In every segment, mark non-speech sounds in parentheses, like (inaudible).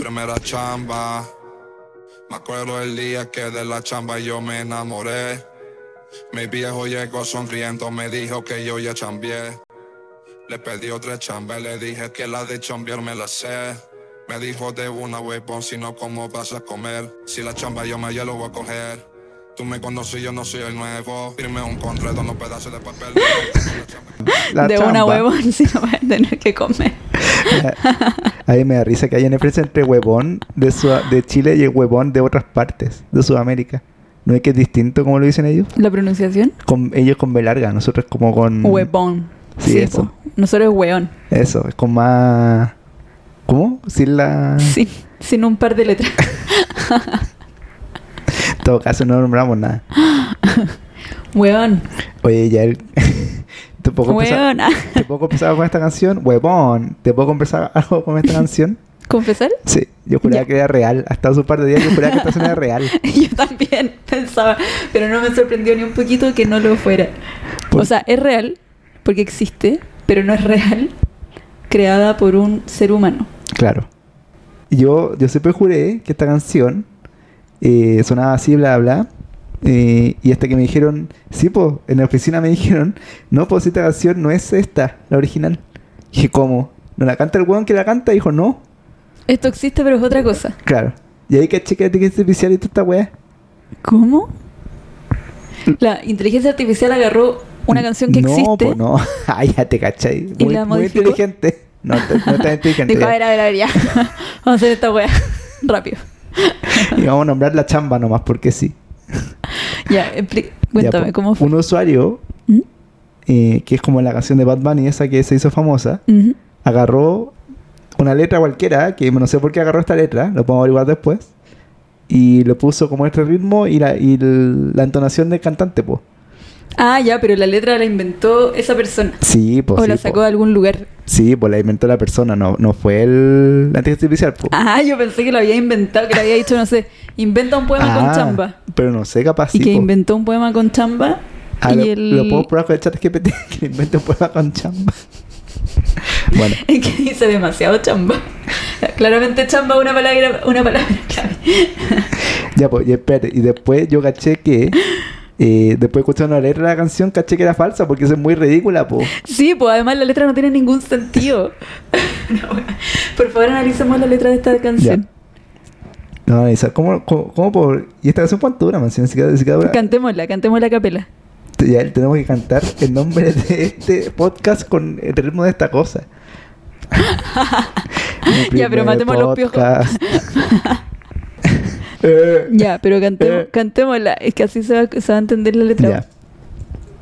Primera chamba. Me acuerdo el día que de la chamba yo me enamoré. Mi viejo llegó sonriendo, me dijo que yo ya chambié. Le pedí otra chamba y le dije que la de chambear me la sé. Me dijo de una huevón, si no, ¿cómo vas a comer? Si la chamba yo me ya lo voy a coger. Tú me conoces, yo no soy el nuevo. Firme un contrato, no pedazos de papel. (laughs) De chamba. una huevón (laughs) si no vas a tener que comer. A mí me da risa que hay una diferencia entre huevón de, Sud- de Chile y el huevón de otras partes de Sudamérica. ¿No es que es distinto como lo dicen ellos? ¿La pronunciación? Con, ellos con B larga, nosotros como con... Huevón. Sí, eso. po. Nosotros es hueón. Eso, es con más... ¿Cómo? Sin la... (laughs) Sin, sin un par de letras. (laughs) En todo caso no nombramos nada. (gasps) Hueón. Oye, ya el... ¿Te puedo, empezar, Hueón. Ah, ¿Te puedo empezar con esta canción? Huevón. ¿Te puedo empezar algo con esta canción? ¿Confesar? Sí, yo juraba Ya. que era real. Hasta hace un par de días yo juraba que esta canción era real. (laughs) Yo también pensaba, pero no me sorprendió ni un poquito que no lo fuera. Por- O sea, es real, porque existe, pero no es real, creada por un ser humano. Claro. Yo, yo siempre juré que esta canción eh, sonaba así, bla, bla. Eh, y hasta que me dijeron, sí, pues, en la oficina me (laughs) dijeron, no, pues esta canción no es esta, la original. Y dije, ¿cómo? ¿No la canta el weón que la canta? dijo, no. Esto existe, pero es otra cosa. Claro. Y ahí caché que es artificial y toda esta weá. ¿Cómo? La inteligencia artificial agarró una canción que no, existe. pues no. Ay, (laughs) ya te cachai. ¿Y Muy, la muy inteligente. No, no tan inteligente. Dijo, a ver, a ver, a ver, ya. (laughs) Vamos a hacer esta wea. Rápido. Y vamos a nombrar la chamba nomás, porque sí. (laughs) Ya, cuéntame. ¿cómo fue? Un usuario, ¿Mm? eh, que es como la canción de Bad Bunny, esa que se hizo famosa, agarró una letra cualquiera, que no sé por qué agarró esta letra, lo podemos averiguar después, y le puso como este ritmo y la, y la entonación del cantante, pues. Ah, ya, pero la letra la inventó esa persona. Sí, pues. o sí, la po. sacó de algún lugar. Sí, pues la inventó la persona, no, no fue el, la inteligencia artificial, po. Ah, yo pensé que lo había inventado, que le había dicho, no sé, inventa un poema con Ah, chamba. Pero no sé, capaz Y sí, que po. inventó un poema con chamba. Ah, y lo, el... lo puedo probar con el chat (laughs) que invente un poema con chamba. (laughs) bueno, Es que dice demasiado chamba. Claramente chamba es una palabra, una palabra clave. ya pues, y espérate, y después yo caché que (laughs) eh, después de escuchar una letra de la canción, caché que era falsa porque eso es muy ridícula, po. Sí, pues además la letra no tiene ningún sentido. (laughs) No, por favor, analicemos la letra de esta canción. No, esa, ¿cómo, cómo, cómo por...? ¿Y esta canción cuánto dura, man? Si siquiera dura- Cantémosla, cantémosla a capela. Ya tenemos que cantar el nombre de este podcast con el ritmo de esta cosa. (laughs) Ya, pero matemos los piojos. (laughs) Eh, Ya, pero cantemos, Eh. cantémosla. Es que así se va, se va a entender la letra. Ya.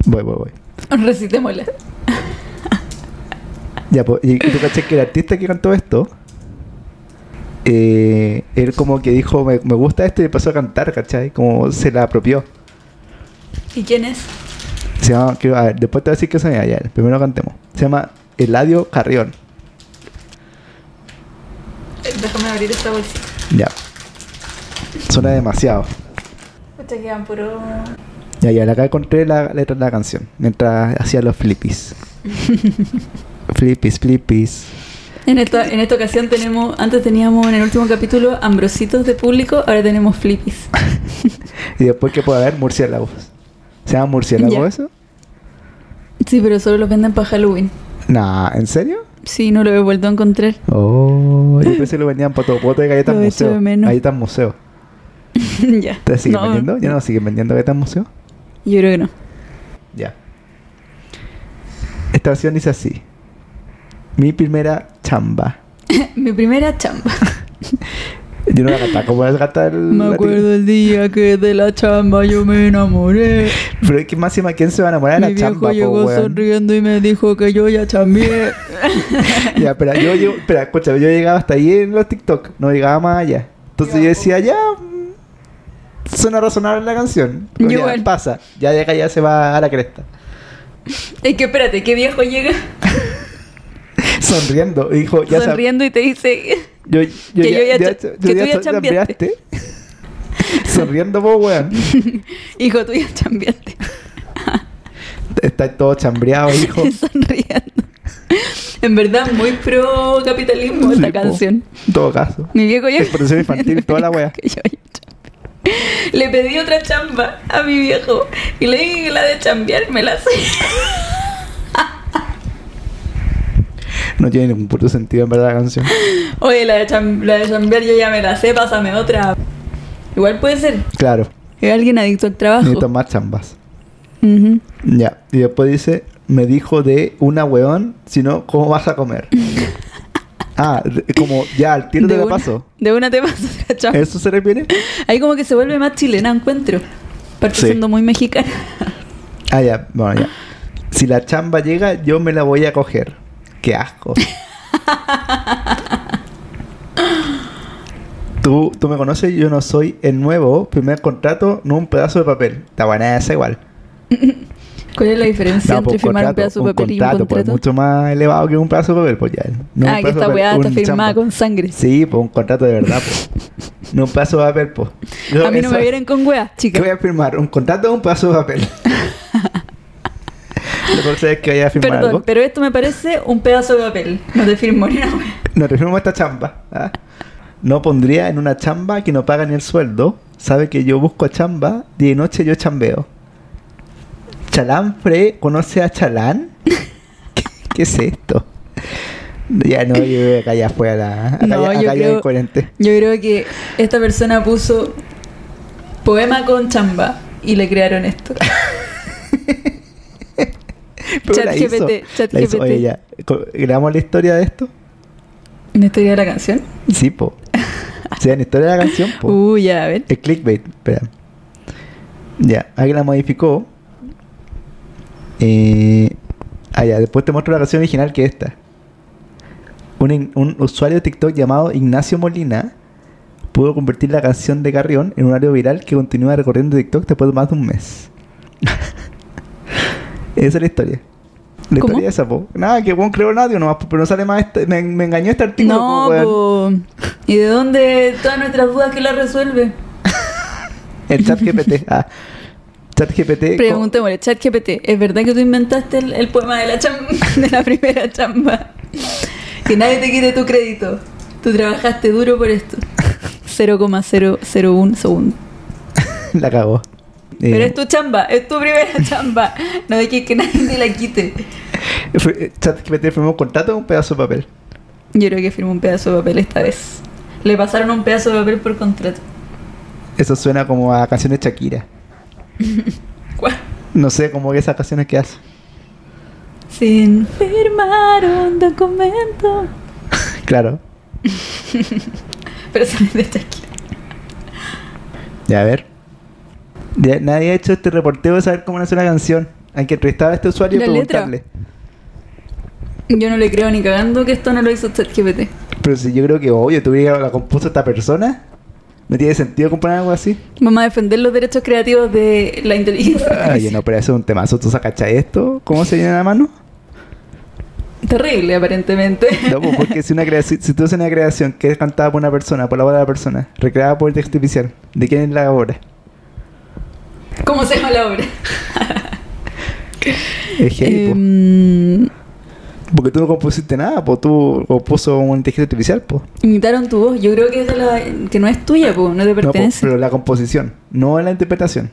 Voy, voy, voy. Recitémosla. Ya, pues, y, tú caché que el artista que cantó esto, eh, él como que dijo, me, me gusta esto y empezó a cantar, ¿cachai? Como se la apropió. ¿Y quién es? Se llama, quiero- a ver, después te voy a decir que se llama, ya, primero cantemos. Se llama Eladio Carrión. Eh, Déjame abrir esta bolsita. Ya. Suena demasiado. Pucha, quedan puro... Ya, ya, acá encontré la letra de la canción, mientras hacía los flippies. (laughs) flippies, flippies. En esta, en esta ocasión tenemos, antes teníamos en el último capítulo ambrositos de público, ahora tenemos flippies. (laughs) Y después que puede haber murciélagos. ¿Se llama murciélago Ya. eso? Sí, pero solo los venden para Halloween. Nah, ¿en serio? Sí, no lo he vuelto a encontrar. Oh, yo pensé que lo vendían para todo pote de galletas museo. Galletas museo. (laughs) ya. ¿Te siguen No, vendiendo? ¿Ya no siguen vendiendo galletas museo? Yo creo que no. Ya. Esta versión dice así. Mi primera chamba. (laughs) Mi primera chamba. (laughs) Yo no la cantaba como la canta el... Me acuerdo el día que de la chamba yo me enamoré. Pero es que más encima, ¿quién se va a enamorar de Mi la chamba, po, llegó sonriendo y me dijo que yo ya chambié. Ya, espera, yo, yo, espera, yo llegaba hasta ahí en los TikTok, no llegaba más allá. Entonces yo decía, ya, suena razonable la canción. Pero ya, pasa, ya llega, ya se va a la cresta. es que espérate, ¿qué viejo llega (laughs) Sonriendo, dijo, ya sonriendo y te dice... Yo, yo, Que yo ya cha- que tú ya so- chambeaste. Sonriendo vos, weón. (laughs) Hijo, tú ya chambiaste. (laughs) Está todo chambreado, hijo. Sonriendo. En verdad, muy pro capitalismo esta Sí, po. canción. En todo caso. Mi viejo ya. Explotación infantil, toda la wea. Que yo chambeado. Le pedí otra chamba a mi viejo y le dije que la de chambear me la sé. No tiene ningún puto sentido en verdad la canción. Oye, la de, cham- la de chambear yo ya me la sé, pásame otra. Igual puede ser. Claro, Es alguien adicto al trabajo. necesito más chambas. Ya. Y después dice, me dijo de una weón, si no, ¿cómo vas a comer? (laughs) ah, como ya, al tiro de, una, paso. de una te paso (laughs) chamba. ¿Eso se refiere? Ahí como que se vuelve más chilena, encuentro. Parte Sí. siendo muy mexicana. (laughs) Ah, ya, bueno, ya. Si la chamba llega, yo me la voy a coger. Qué asco. (laughs) tú, tú me conoces, yo no soy el nuevo. Primer contrato, no un pedazo de papel. Está buena esa igual. ¿Cuál es la diferencia No, entre pues, firmar un contrato, pedazo de papel y un contrato, pues, contrato? mucho más elevado que un pedazo de papel, pues ya. No un ah, que esta weá está un firmada con sangre. Sí, pues un contrato de verdad, pues. no un pedazo de papel, pues. Yo a mí no me vienen con ¿Qué chicas. voy a firmar? ¿Un contrato o un pedazo de papel? (laughs) Lo que es que vaya a firmar Perdón, algo. pero esto me parece un pedazo de papel. No te firmo ni una wea. Nos referimos a esta chamba. ¿ah? No pondría en una chamba que no paga ni el sueldo. Sabe que yo busco chamba, día y noche yo chambeo. ¿Chalanfre conoce a Chalán? (laughs) ¿Qué, qué es esto? Ya no, yo creo que acá ya fue a la. Acá, No, ya, yo acá creo-. Yo que esta persona puso poema con chamba y le crearon esto. (laughs) ChatGPT. ChatGPT. Oye, ya. ¿Grabamos la historia de esto? ¿En la historia de la canción? Sí, po. O sea, en la historia de la canción, po. Uy, (laughs) ya, a ver. El clickbait, espera. Ya, alguien la modificó. Eh, ah, ya, después te muestro la canción original que es esta. Un, un usuario de TikTok llamado Ignacio Molina pudo convertir la canción de Carrión en un área viral que continúa recorriendo TikTok después de más de un mes. (laughs) Esa es la historia. La ¿Cómo? historia esa, po. Nada, que buen creo nadie nomás, pero no sale más. Este, me, me engañó este artículo. No, po. ¿y de dónde todas nuestras dudas que la resuelve? (laughs) El chat GPT. (laughs) Ah. Chat GPT. Preguntémosle, ChatGPT, ¿es verdad que tú inventaste el, el poema de la, chamba, (laughs) de la primera chamba? Que nadie te quite tu crédito. Tú trabajaste duro por esto. 0,001 segundo. (laughs) La cagó. Pero Eh, es tu chamba, es tu primera (laughs) chamba. No dejes que nadie te la quite. fue- ChatGPT firmó un contrato o un pedazo de papel. Yo creo que firmó un pedazo de papel esta vez. Le pasaron un pedazo de papel por contrato. Eso suena como a canciones de Shakira. (laughs) ¿Cuál? No sé, como esas canciones que hace. Sin firmar un documento. (laughs) Claro. (laughs) Pero sabes de Shakira. Ya, a ver. Ya, nadie ha hecho este reporteo de saber cómo nace una canción. Hay que entrevistar a este usuario y letra. preguntarle. Yo no le creo ni cagando que esto no lo hizo ChatGPT. Pero si yo creo que, obvio, tú hubieras la compuso esta persona. ¿No tiene sentido componer algo así? Vamos a defender los derechos creativos de la inteligencia artificial. no, pero eso es un temazo. ¿Tú sacas esto? ¿Cómo se llena la mano? Terrible, aparentemente. No, pues, porque si, una creación, si tú haces una creación que es cantada por una persona, por la voz de la persona, recreada por el texto artificial, ¿de quién es la obra? ¿Cómo se llama la obra? Es. Em, Porque tú no compusiste nada, pues tú compuso una inteligencia artificial, pues. imitaron tu voz. Yo creo que, es de la, que no es tuya, po, no te No, po, pertenece. pero la composición, no la interpretación.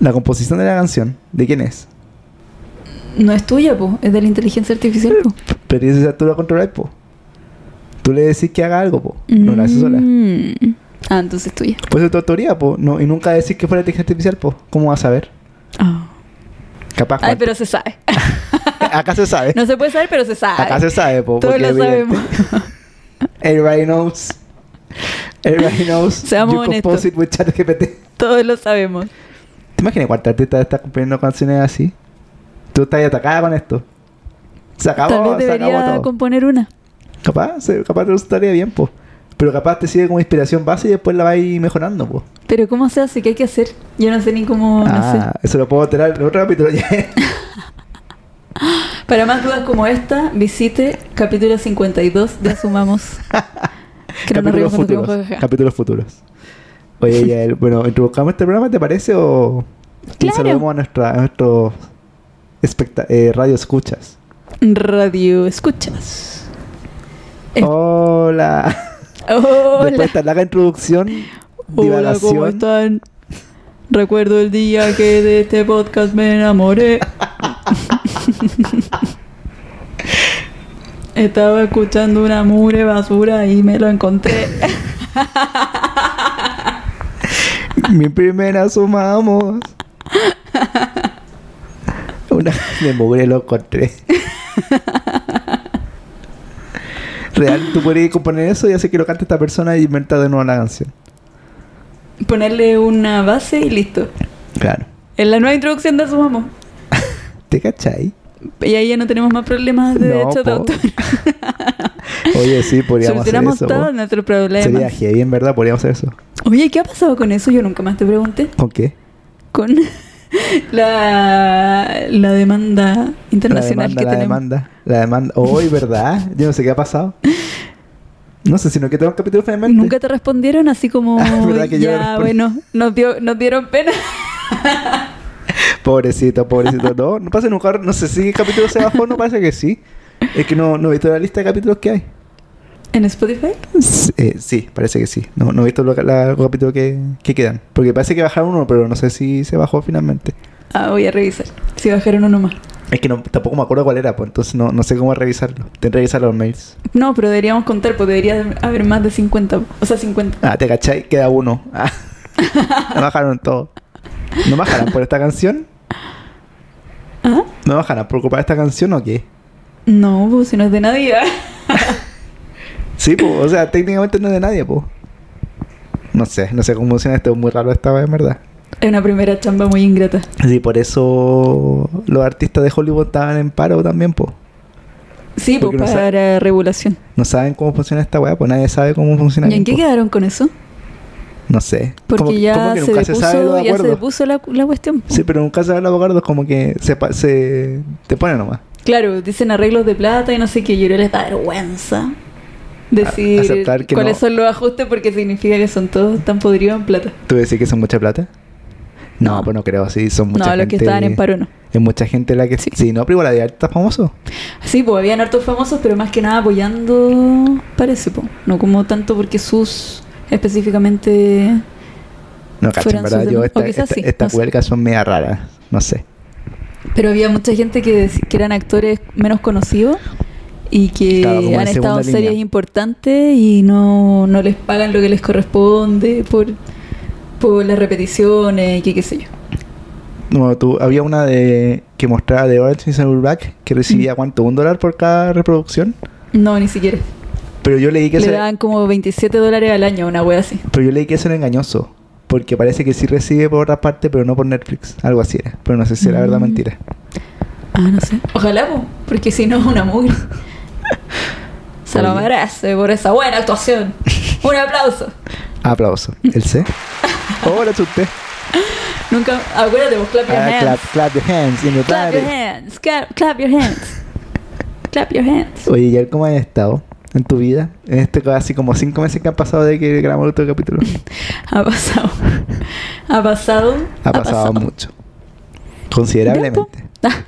La composición de la canción, ¿de quién es? No es tuya, po, es de la inteligencia artificial. Po. Pero esa tú la controlas, pues. Tú le decís que haga algo, pues. No la haces sola. Mm. Ah, entonces es tuya. Pues es tu autoría, pues. No, y nunca decís que fuera inteligencia artificial, pues. ¿Cómo vas a saber? Ah. Capaz. Ay, Juan. pero se sabe. (laughs) (laughs) Acá se sabe. No se puede saber, pero se sabe. Acá se sabe, po, Todos lo sabemos. (laughs) Everybody knows. Everybody knows. (laughs) Seamos you honestos. compose it with ChatGPT. Todos lo sabemos. ¿Te imaginas cuántas artistas están componiendo canciones así? Tú estás atacada con esto. Se acabó, Tal vez se acabó debería todo. componer una. Capaz, capaz te gustaría bien, po. Pero capaz te sigue como inspiración base y después la vais mejorando, po. Pero ¿cómo se hace? ¿Qué hay que hacer? Yo no sé ni cómo... no ah, sé. eso lo puedo tirar en otro capítulo. Para más dudas como esta, visite capítulo 52 de Asumamos. (laughs) No capítulos nos futuros. Capítulos futuros. Oye, ya, el- bueno, introduzcamos este programa, ¿te parece? O Claro. saludemos a, nuestra, a nuestros eh, radio escuchas. Radio Escuchas. Hola. Hola. Después de esta larga introducción, Hola, ¿cómo divagación. están? Recuerdo el día que de este podcast me enamoré. (laughs) Estaba escuchando una mure basura y me lo encontré. (laughs) Mi primera sumamos. Una de mugre lo encontré. Real, tú podrías componer eso y hacer que lo cante esta persona y inventar de nuevo la canción. Ponerle una base y listo. Claro. En la nueva introducción de Sumamos. (laughs) ¿Te cachai? Y ahí ya no tenemos más problemas de No, derechos de autor. (laughs) Oye, sí, podríamos hacer eso. todos nuestros problemas. Sería heavy, en verdad, podríamos hacer eso. Oye, ¿qué ha pasado con eso? Yo nunca más te pregunté. ¿Con qué? Con (laughs) la, la demanda La internacional demanda, que la tenemos. demanda. La demanda. Hoy, ¿verdad? Yo no sé qué ha pasado. No sé, sino que tengo un capítulo finalmente. Nunca te respondieron así como (laughs) ¿verdad que yo ya respondí? bueno nos dio nos dieron pena Pobrecito, pobrecito. No, no pasa nunca. No sé si el capítulo se bajó, no parece que sí. Es que no, no he visto la lista de capítulos que hay. en Spotify S- eh, sí, parece que sí. No, no he visto los capítulos que, que quedan. Porque parece que bajaron uno, pero no sé si se bajó finalmente. ah voy a revisar si bajaron uno más Es que no, tampoco me acuerdo cuál era, pues entonces no, no sé cómo revisarlo. Tendré que revisar los mails. no pero deberíamos contar pues debería haber más de 50 o sea 50 Ah, ¿te cachai? Queda uno. Ah. (laughs) (laughs) bajaron todo. ¿No bajarán por esta canción? ¿Ah? ¿No bajarán por ocupar esta canción o qué? no pues si no es de nadie (laughs) Sí, pues, o sea, técnicamente no es de nadie, pues. No sé, no sé cómo funciona esto, es muy raro esta vez, en verdad. es una primera chamba muy ingrata Sí, por eso los artistas de Hollywood estaban en paro también, pues. sí pues Porque no para regulación No saben cómo funciona esta weá, pues nadie sabe cómo funciona. ¿y en qué po. quedaron con eso? No sé. porque Como ya como que se nunca se sabe depuso ya se depuso la, la cuestión. Sí, pero nunca se sabe los acuerdos, como que se, se te pone nomás. Claro, dicen arreglos de plata y no sé qué. Yo les da vergüenza decir que cuáles no. son los ajustes porque significa que son todos tan podridos en plata. ¿Tú decís que son mucha plata? No, No. pues no creo, sí, son mucha no, gente. los que estaban en paro no. Es mucha gente la que... Sí. Sí, no, pero igual la de está famoso. Sí, pues habían hartos famosos, pero más que nada apoyando, parece, pues. No como tanto porque sus específicamente... No, cacho, en verdad, yo esta, esta, sí, estas no sé. huelgas son media raras, no sé. Pero había mucha gente que, eran actores menos conocidos y que Claro, han estado en series importantes y no, no les pagan lo que les corresponde por, por las repeticiones y que qué sé yo. No, tú, había una de que mostraba de Orange is the New Black que recibía Mm. cuánto, un dólar por cada reproducción. No, ni siquiera. Pero yo leí que Le eso, daban como 27 dólares al año, una wea así. pero yo leí que eso era engañoso. Porque parece que sí recibe por otra parte, pero no por Netflix. Algo así era. Pero no sé si era verdad o Mm. mentira. Ah, no sé. Ojalá, po, porque si no es una mugre. (laughs) Se lo merece por esa buena actuación. Un aplauso. Aplauso. ¿El C? (laughs) Hola, usted. Nunca, acuérdate, vos clap your Ah, hands. clap, clap your hands in your Clap body. your hands. Clap, clap your hands. (laughs) clap your hands. Oye, ¿y cómo has estado en tu vida? En este casi como cinco meses que han pasado de que grabamos el otro capítulo. (laughs) Ha pasado. Ha pasado. Ha pasado mucho. Considerablemente. Ah,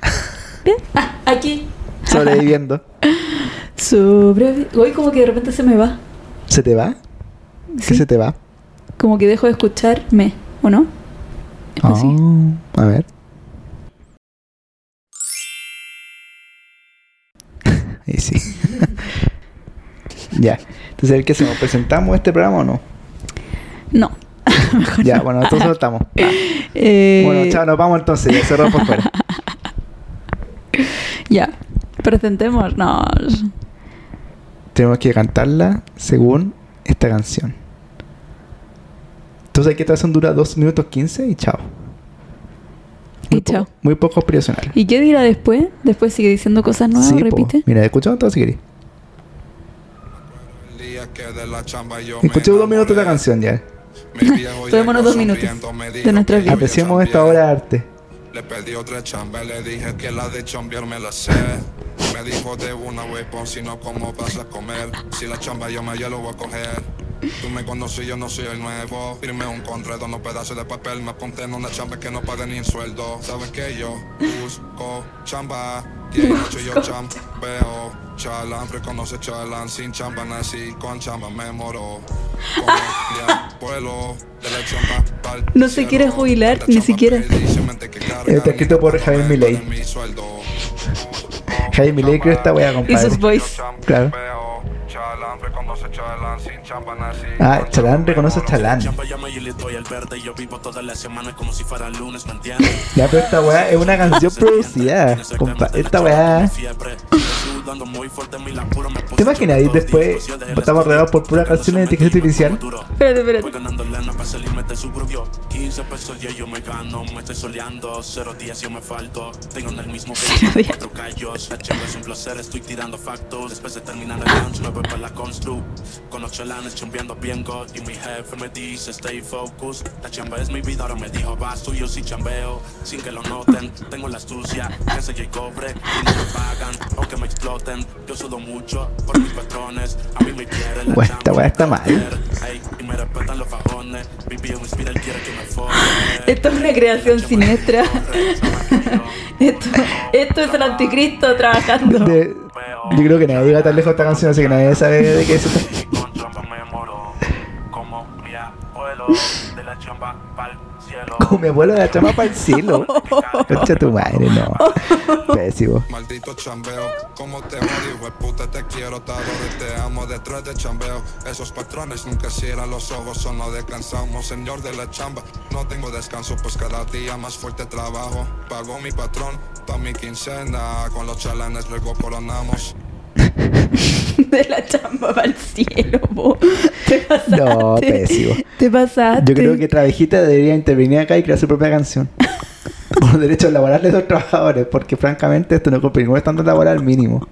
bien. Ah, aquí. Sobreviviendo. (laughs) Sobre. Hoy como que de repente se me va. ¿Se te va? ¿Qué Sí. se te va? Como que dejo de escucharme, ¿o no? Es. Oh, a ver. (laughs) Ahí sí. Ya. Entonces, ¿qué hacemos? ¿Presentamos este programa o no? No. (laughs) Mejor Ya, no. bueno, entonces estamos. (laughs) Eh, Bueno, chao, nos vamos entonces. Ya cerramos por fuera. (laughs) Ya. Presentémonos. Tenemos que cantarla según esta canción. Entonces, ¿qué canción dura 2 minutos 15 y chao. Muy Y chao. muy poco aspiracional. ¿Y qué dirá después? Después sigue diciendo cosas nuevas, Sí, po. repite. Mira, escuchamos todo si queréis. El día que de la chamba yo me Escuché dos minutos de la canción ya. Mi viejo (laughs) Tomémonos llegó dos minutos de nuestra vida. Apreciemos esta obra de arte. Le pedí otra chamba, le dije que la de chambear me la sé. Me dijo de una vez, por si no, ¿cómo vas a comer? Si la chamba yo me yo lo voy a coger. Tú me conoces, yo no soy el nuevo. Firmé un contrato, unos pedazos de papel. Me apunté en una chamba que no paga ni en sueldo. Sabes que yo busco chamba. Y de noche yo chambeo. Chalán, reconoce chalán. Sin chamba nací, con chamba me moro. (laughs) Abuelo, de la chamba pa'l No se quiere jubilar, La ni siquiera. (laughs) Está escrito por Javier Milei. Jaime Milei creo esta weá, Y compadre. sus boys. Claro. Ah, Chalán reconoce moro. Chalán. (laughs) Ya, pero esta weá es una canción producida. Compa esta weá. ¿Te imaginas? Y después estamos rodeados por pura canciones de inteligencia artificial. Espérate, espérate. Voy ganando lana para salirme de suburbio 15 pesos ya yo me gano Me estoy soleando Cero días yo me falto Tengo en el mismo (laughs) Cero peso días. Cuatro callos La chamba es un placer Estoy tirando factos Después de terminar el lunch Me voy para la constru Con ocho lanes Chambeando bien God Y mi jefe me dice Stay focused La chamba es mi vida Ahora me dijo Vas tú yo sí chambeo Sin que lo noten Tengo la astucia Que se y cobre Y no me pagan Aunque me exploten Yo sudo mucho Por mis patrones A mí me quieren la Bueno, esta chamba está mal. Ey, y me respetan los fajones. Mi bio me inspira, él quiere que me forme. Esto es una creación siniestra. (laughs) Esto, esto es el anticristo trabajando. De- yo creo que nadie llega tan lejos esta canción, así que nadie sabe de qué se trata. Como (laughs) mi abuelo de la chama para el cielo. (laughs) Concha tu madre, no. (laughs) Pésimo. Maldito chambeo, como te odio, de puta, te quiero, te adoro y te amo detrás de chambeo. Esos patrones nunca cierran los ojos, solo no descansamos, señor de la chamba. No tengo descanso, pues cada día más fuerte trabajo. Pago mi patrón, pa' mi quincena, con los chalanes luego coronamos. (laughs) De la chamba para el cielo. Te pasaste. No, pésimo. Te pasaste. Yo creo que Travejita debería intervenir acá y crear su propia canción. (laughs) Por los derechos laborales de los trabajadores, porque francamente esto no cumple ningún estándar laboral mínimo.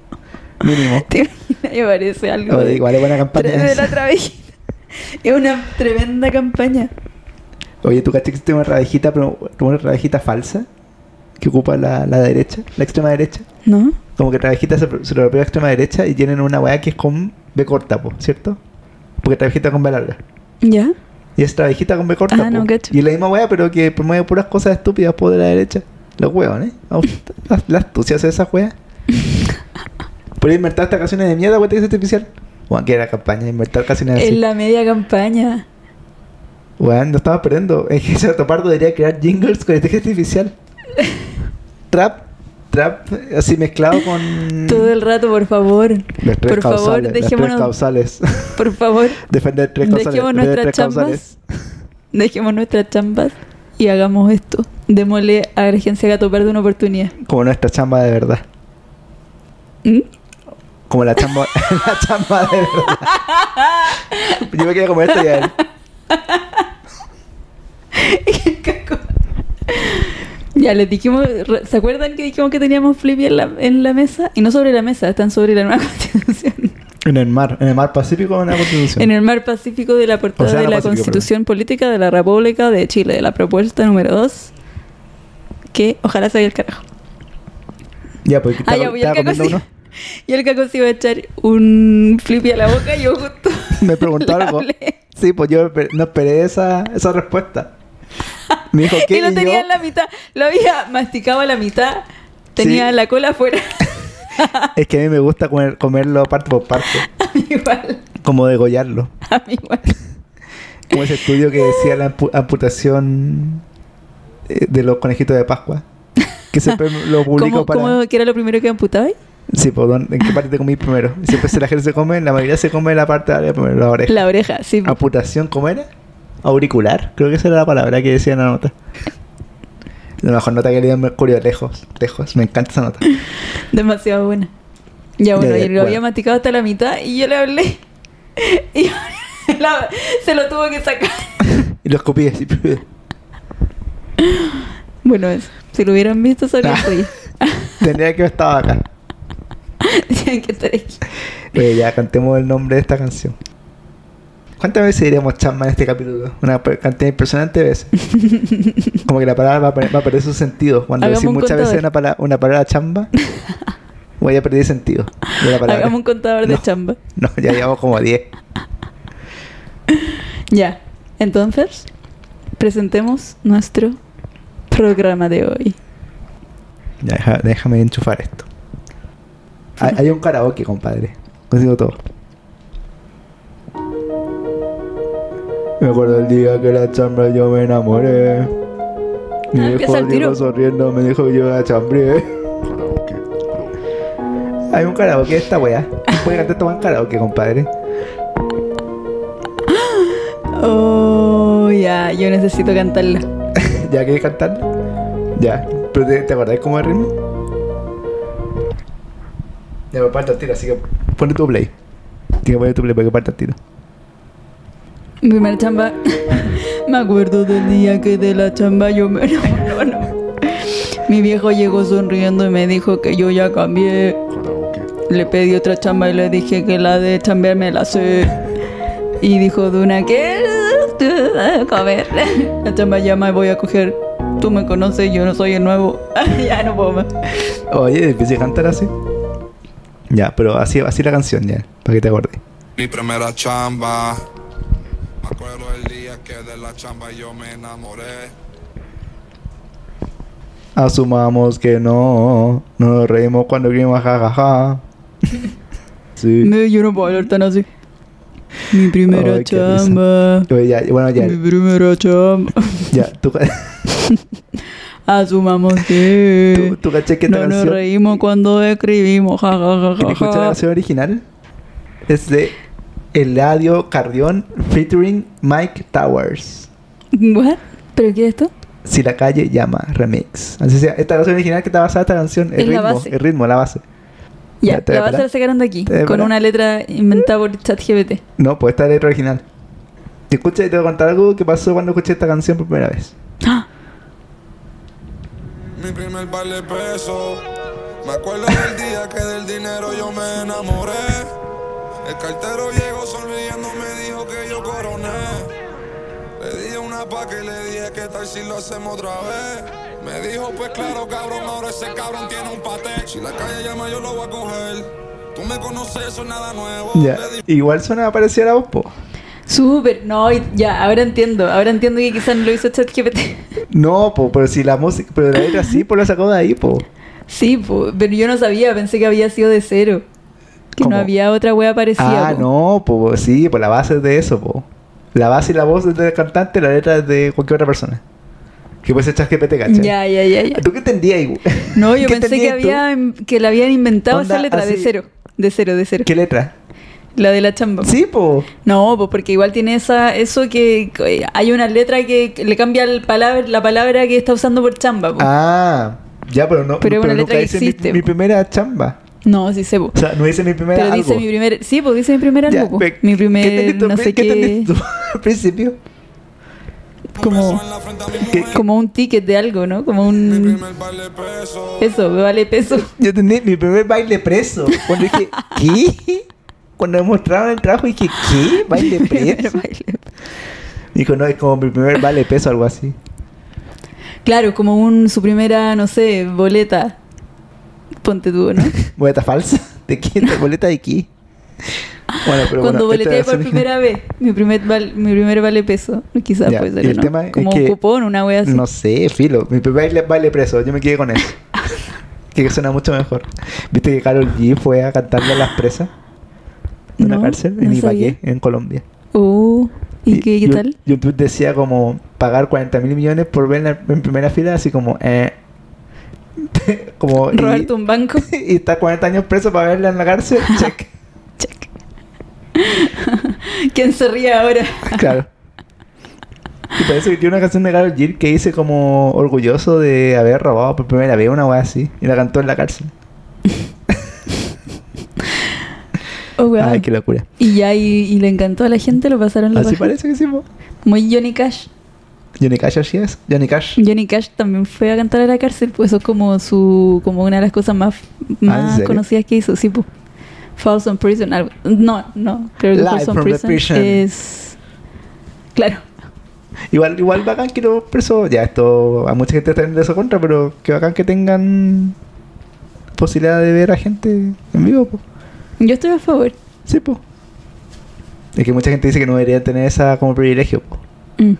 Mínimo. ¿Te imaginas? Me parece algo. No, igual es buena campaña De la. Es una tremenda campaña. Oye, ¿tú caché que existe una Travejita, pero una Travejita falsa? Que ocupa la, la derecha, la extrema derecha. ¿No? Como que Travejita se, se lo apropia a la extrema derecha y tienen una weá que es con B corta, po, ¿cierto? Porque Travejita con B larga. ¿Ya? Y es Travejita con B corta, Ah, no, po. cacho. Y la misma weá, pero que promueve puras cosas estúpidas por de la derecha. Los huevos, ¿eh? (laughs) La, la astucia hace esa weá. (laughs) Por inventar estas canciones de mierda, weá, te artificial. Weón, que era campaña de inventar canciones así. En la media campaña. Weón, no estamos perdiendo. Es que (laughs) Cerro Pardo debería crear jingles con inteligencia artificial. Trap, trap, así mezclado con. Todo el rato, por favor. Los tres Por favor, tres causales. (laughs) Por favor, Defender tres causales. dejemos nuestras tres causales. chambas. Dejemos nuestras chambas y hagamos esto. Démosle a Agencia Gato Verde una oportunidad. Como nuestra chamba de verdad. ¿Mm? Como la chamba, (laughs) la chamba de verdad. Yo me quería comer esto ya. Ya les dijimos, ¿se acuerdan que dijimos que teníamos Flippy en la, en la mesa? Y no sobre la mesa, están sobre la nueva (laughs) constitución. En el mar, en el mar Pacífico, en la constitución. En el mar Pacífico de la portada de la Pacífico, Constitución Política de la República de Chile, la propuesta número 2, que ojalá se vaya el carajo. Ya, pues Ah, ya, pues, y el caco comiendo sí- uno. (laughs) Y el caco se iba a echar un Flippy a la boca y yo justo (laughs) Me preguntó algo. Sí, pues yo no esperé esa, esa respuesta. Me dijo, (laughs) ¿qué? Y lo tenía yo- en la mitad, lo había masticado a la mitad, tenía Sí. la cola afuera. (laughs) Es que a mí me gusta comer- comerlo parte por parte. (laughs) a mí igual, Como degollarlo. a mí igual. Como ese estudio que decía la ampu- amputación eh, de los conejitos de Pascua. Que siempre lo publico ¿Cómo, para... cómo que era lo primero que amputaba? Sí, pues, ¿dónde- ¿en qué parte te comí primero? Siempre si la gente se come, la mayoría se come la parte de la oreja. La oreja, sí. ¿Amputación cómo era? Auricular. Creo que esa era la palabra que decía en la nota. La mejor nota que leí en Mercurio, lejos, lejos. Me encanta esa nota. (laughs) Demasiado buena. Ya bueno, Ya, ya, y lo había masticado hasta la mitad y yo le hablé. (laughs) Y (laughs) la- se lo tuvo que sacar. Y lo escupí así. Bueno, eso. Si lo hubieran visto, sería Ah. tuyo. Tendría que haber estado acá. Tienen que estar aquí. Oye, ya cantemos el nombre de esta canción. ¿Cuántas veces diremos chamba en este capítulo? Una cantidad impresionante de veces. (laughs) Como que la palabra va a, perder- va a perder su sentido. Cuando Hagamos decís muchas veces una, pala- una palabra chamba, (laughs) voy a perder sentido de la palabra. Hagamos un contador de chamba. (laughs) No, ya llevamos como 10. Ya. Entonces, presentemos nuestro programa de hoy. Ya, déjame enchufar esto. Hay, hay un karaoke, compadre. Consigo todo. Me acuerdo del día que la chambra yo me enamoré. Mi Ah, viejo el tiro. llegó sonriendo, me dijo que yo la chambré. Hay un karaoke de esta weá. Puede cantar en karaoke, compadre. (gasps) Oh, ya, yo necesito cantarla. (laughs) ¿Ya quieres cantar? Ya. ¿Pero te, te acordás cómo es el ritmo? Ya me parto el tiro, así que ponle tu play. Tienes que poner tu play para que parta el tiro. Mi primera chamba. (laughs) me acuerdo del día que de la chamba yo me enamoré. No, no. Mi viejo llegó sonriendo y me dijo que yo ya cambié. Le pedí otra chamba y le dije que la de chambear me la sé. Y dijo Duna que comer. La chamba ya me voy a coger. Tú me conoces, yo no soy el nuevo. (laughs) ya no puedo más. Oye, empecé a cantar así. Ya, pero así, así la canción ya, para que te acordes. Mi primera chamba. Me acuerdo el día que de la chamba yo me enamoré. Asumamos que no, no nos reímos cuando grimos jajaja. (laughs) Sí. Me, yo no puedo hablar tan así. Mi primera Ay, chamba. Ya, bueno, ya, Mi primera chamba. ya, tú, (laughs) Asumamos que (laughs) tú, tú caché que no nos reímos cuando escribimos. Ja, ja, ja, ja, escucha la canción original, es de Eladio Carrión featuring Mike Towers. (laughs) ¿What? ¿Pero qué es esto? Si la calle llama, remix. Así sea, esta canción original que está basada en esta canción, el Es la ritmo, base. el ritmo, la base. Ya, Ya, ¿te la voy a base la sacaron de aquí, ¿Te voy a con una letra inventada por ChatGPT. No, pues esta es la letra original. Te escucha y te voy a contar algo que pasó cuando escuché esta canción por primera vez. ¡Ah! Mi primer baile peso. Me acuerdo del día que del dinero yo me enamoré. El cartero llegó sonriendo, me dijo que yo coroné. Le dije una pa' que le dije que tal si lo hacemos otra vez. Me dijo, pues claro, cabrón, ahora ese cabrón tiene un paté. Si la calle llama, yo lo voy a coger. Tú me conoces, eso es nada nuevo. Ya. Igual suena a la voz, po. Súper, no, ya, ahora entiendo. Ahora entiendo que quizás no lo hizo ChatGPT. (laughs) No, po, pero si la música, pero la letra sí, pues la sacó de ahí, po. Sí, po, pero yo no sabía, pensé que había sido de cero. Que ¿Cómo? no había otra wea parecida. Ah, po. no, po, sí, pues la base es de eso, po. La base y la voz del cantante, la letra es de cualquier otra persona. Que puede ser ChatGPT, ¿cachai? Ya, ya, ya, ya. ¿Tú qué entendías? No, yo (laughs) ¿Qué pensé que había que le habían inventado esa letra de cero. De cero, de cero. ¿Qué letra? La de la chamba. Sí, po. No, pues porque igual tiene esa eso que que hay una letra que que le cambia el palabra, la palabra que está usando por chamba. po. Ah, ya, pero no. Pero es una letra nunca que mi- existe, Mi, primera chamba. No, sí sé. po. O sea, no dice mi primera Pero dice algo. mi primer, sí, pues dice mi primer Ya, algo. po. Mi ¿qué primer entendiste tú? no sé ¿Qué qué, entendiste tú (laughs) al principio? como como un ticket de algo, ¿no? Como Mi un primer eso, me vale peso. Yo entendí mi primer baile preso. Cuando dije, (laughs) ¿qué? Cuando me mostraron el trabajo dije, ¿qué? ¿Baile (laughs) Primer preso? baile. Dijo, no, es como mi primer baile peso, algo así. Claro, como un su primera, no sé, boleta. Ponte tú, ¿no? (laughs) ¿Boleta falsa? (laughs) ¿De qué? ¿De boleta de qué? Bueno, pero Cuando bueno, boleteé por versión primera vez, mi primer val- mi primer vale peso, quizás Ya, puede ser, el ¿no? tema es Como que- un cupón, una wea así. No sé, filo. Mi primer baile preso. Yo me quedé con eso. (laughs) que suena mucho mejor. ¿Viste que Carol G fue a cantarle a las presas? En una No, cárcel, no en. Ibagué, en Colombia. Oh, ¿y, qué, qué tal? Y un tweet decía como pagar 40 mil millones por ver en, la- en primera fila, así como, eh. (laughs) como, y, Robarte un banco. (laughs) y está 40 años preso para verla en la cárcel. (laughs) Check. Check. ¿Quién se ríe ahora? Claro. Y parece que tiene una canción de Karol G que dice como orgulloso de haber robado por primera vez una wea así. Y la cantó en la cárcel. Oh, weón. Ay, qué locura. Y ya, y, y le encantó a la gente, lo pasaron la Así parece que sí, po. Muy Johnny Cash. Johnny Cash así es. Johnny Cash. Johnny Cash también fue a cantar a la cárcel, pues eso es como su como una de las cosas más, más serio? conocidas que hizo, sí, pues. Falls on Prison. algo- No, no, creo que Falls on Prison, prison. es... Claro. Igual, igual bacán que los presos. Ya, esto. A mucha gente está en eso contra, pero que bacán que tengan posibilidad de ver a gente en vivo, po. Yo estoy a favor. Sí, po. Es que mucha gente dice que no deberían tener esa como privilegio, po. Mm.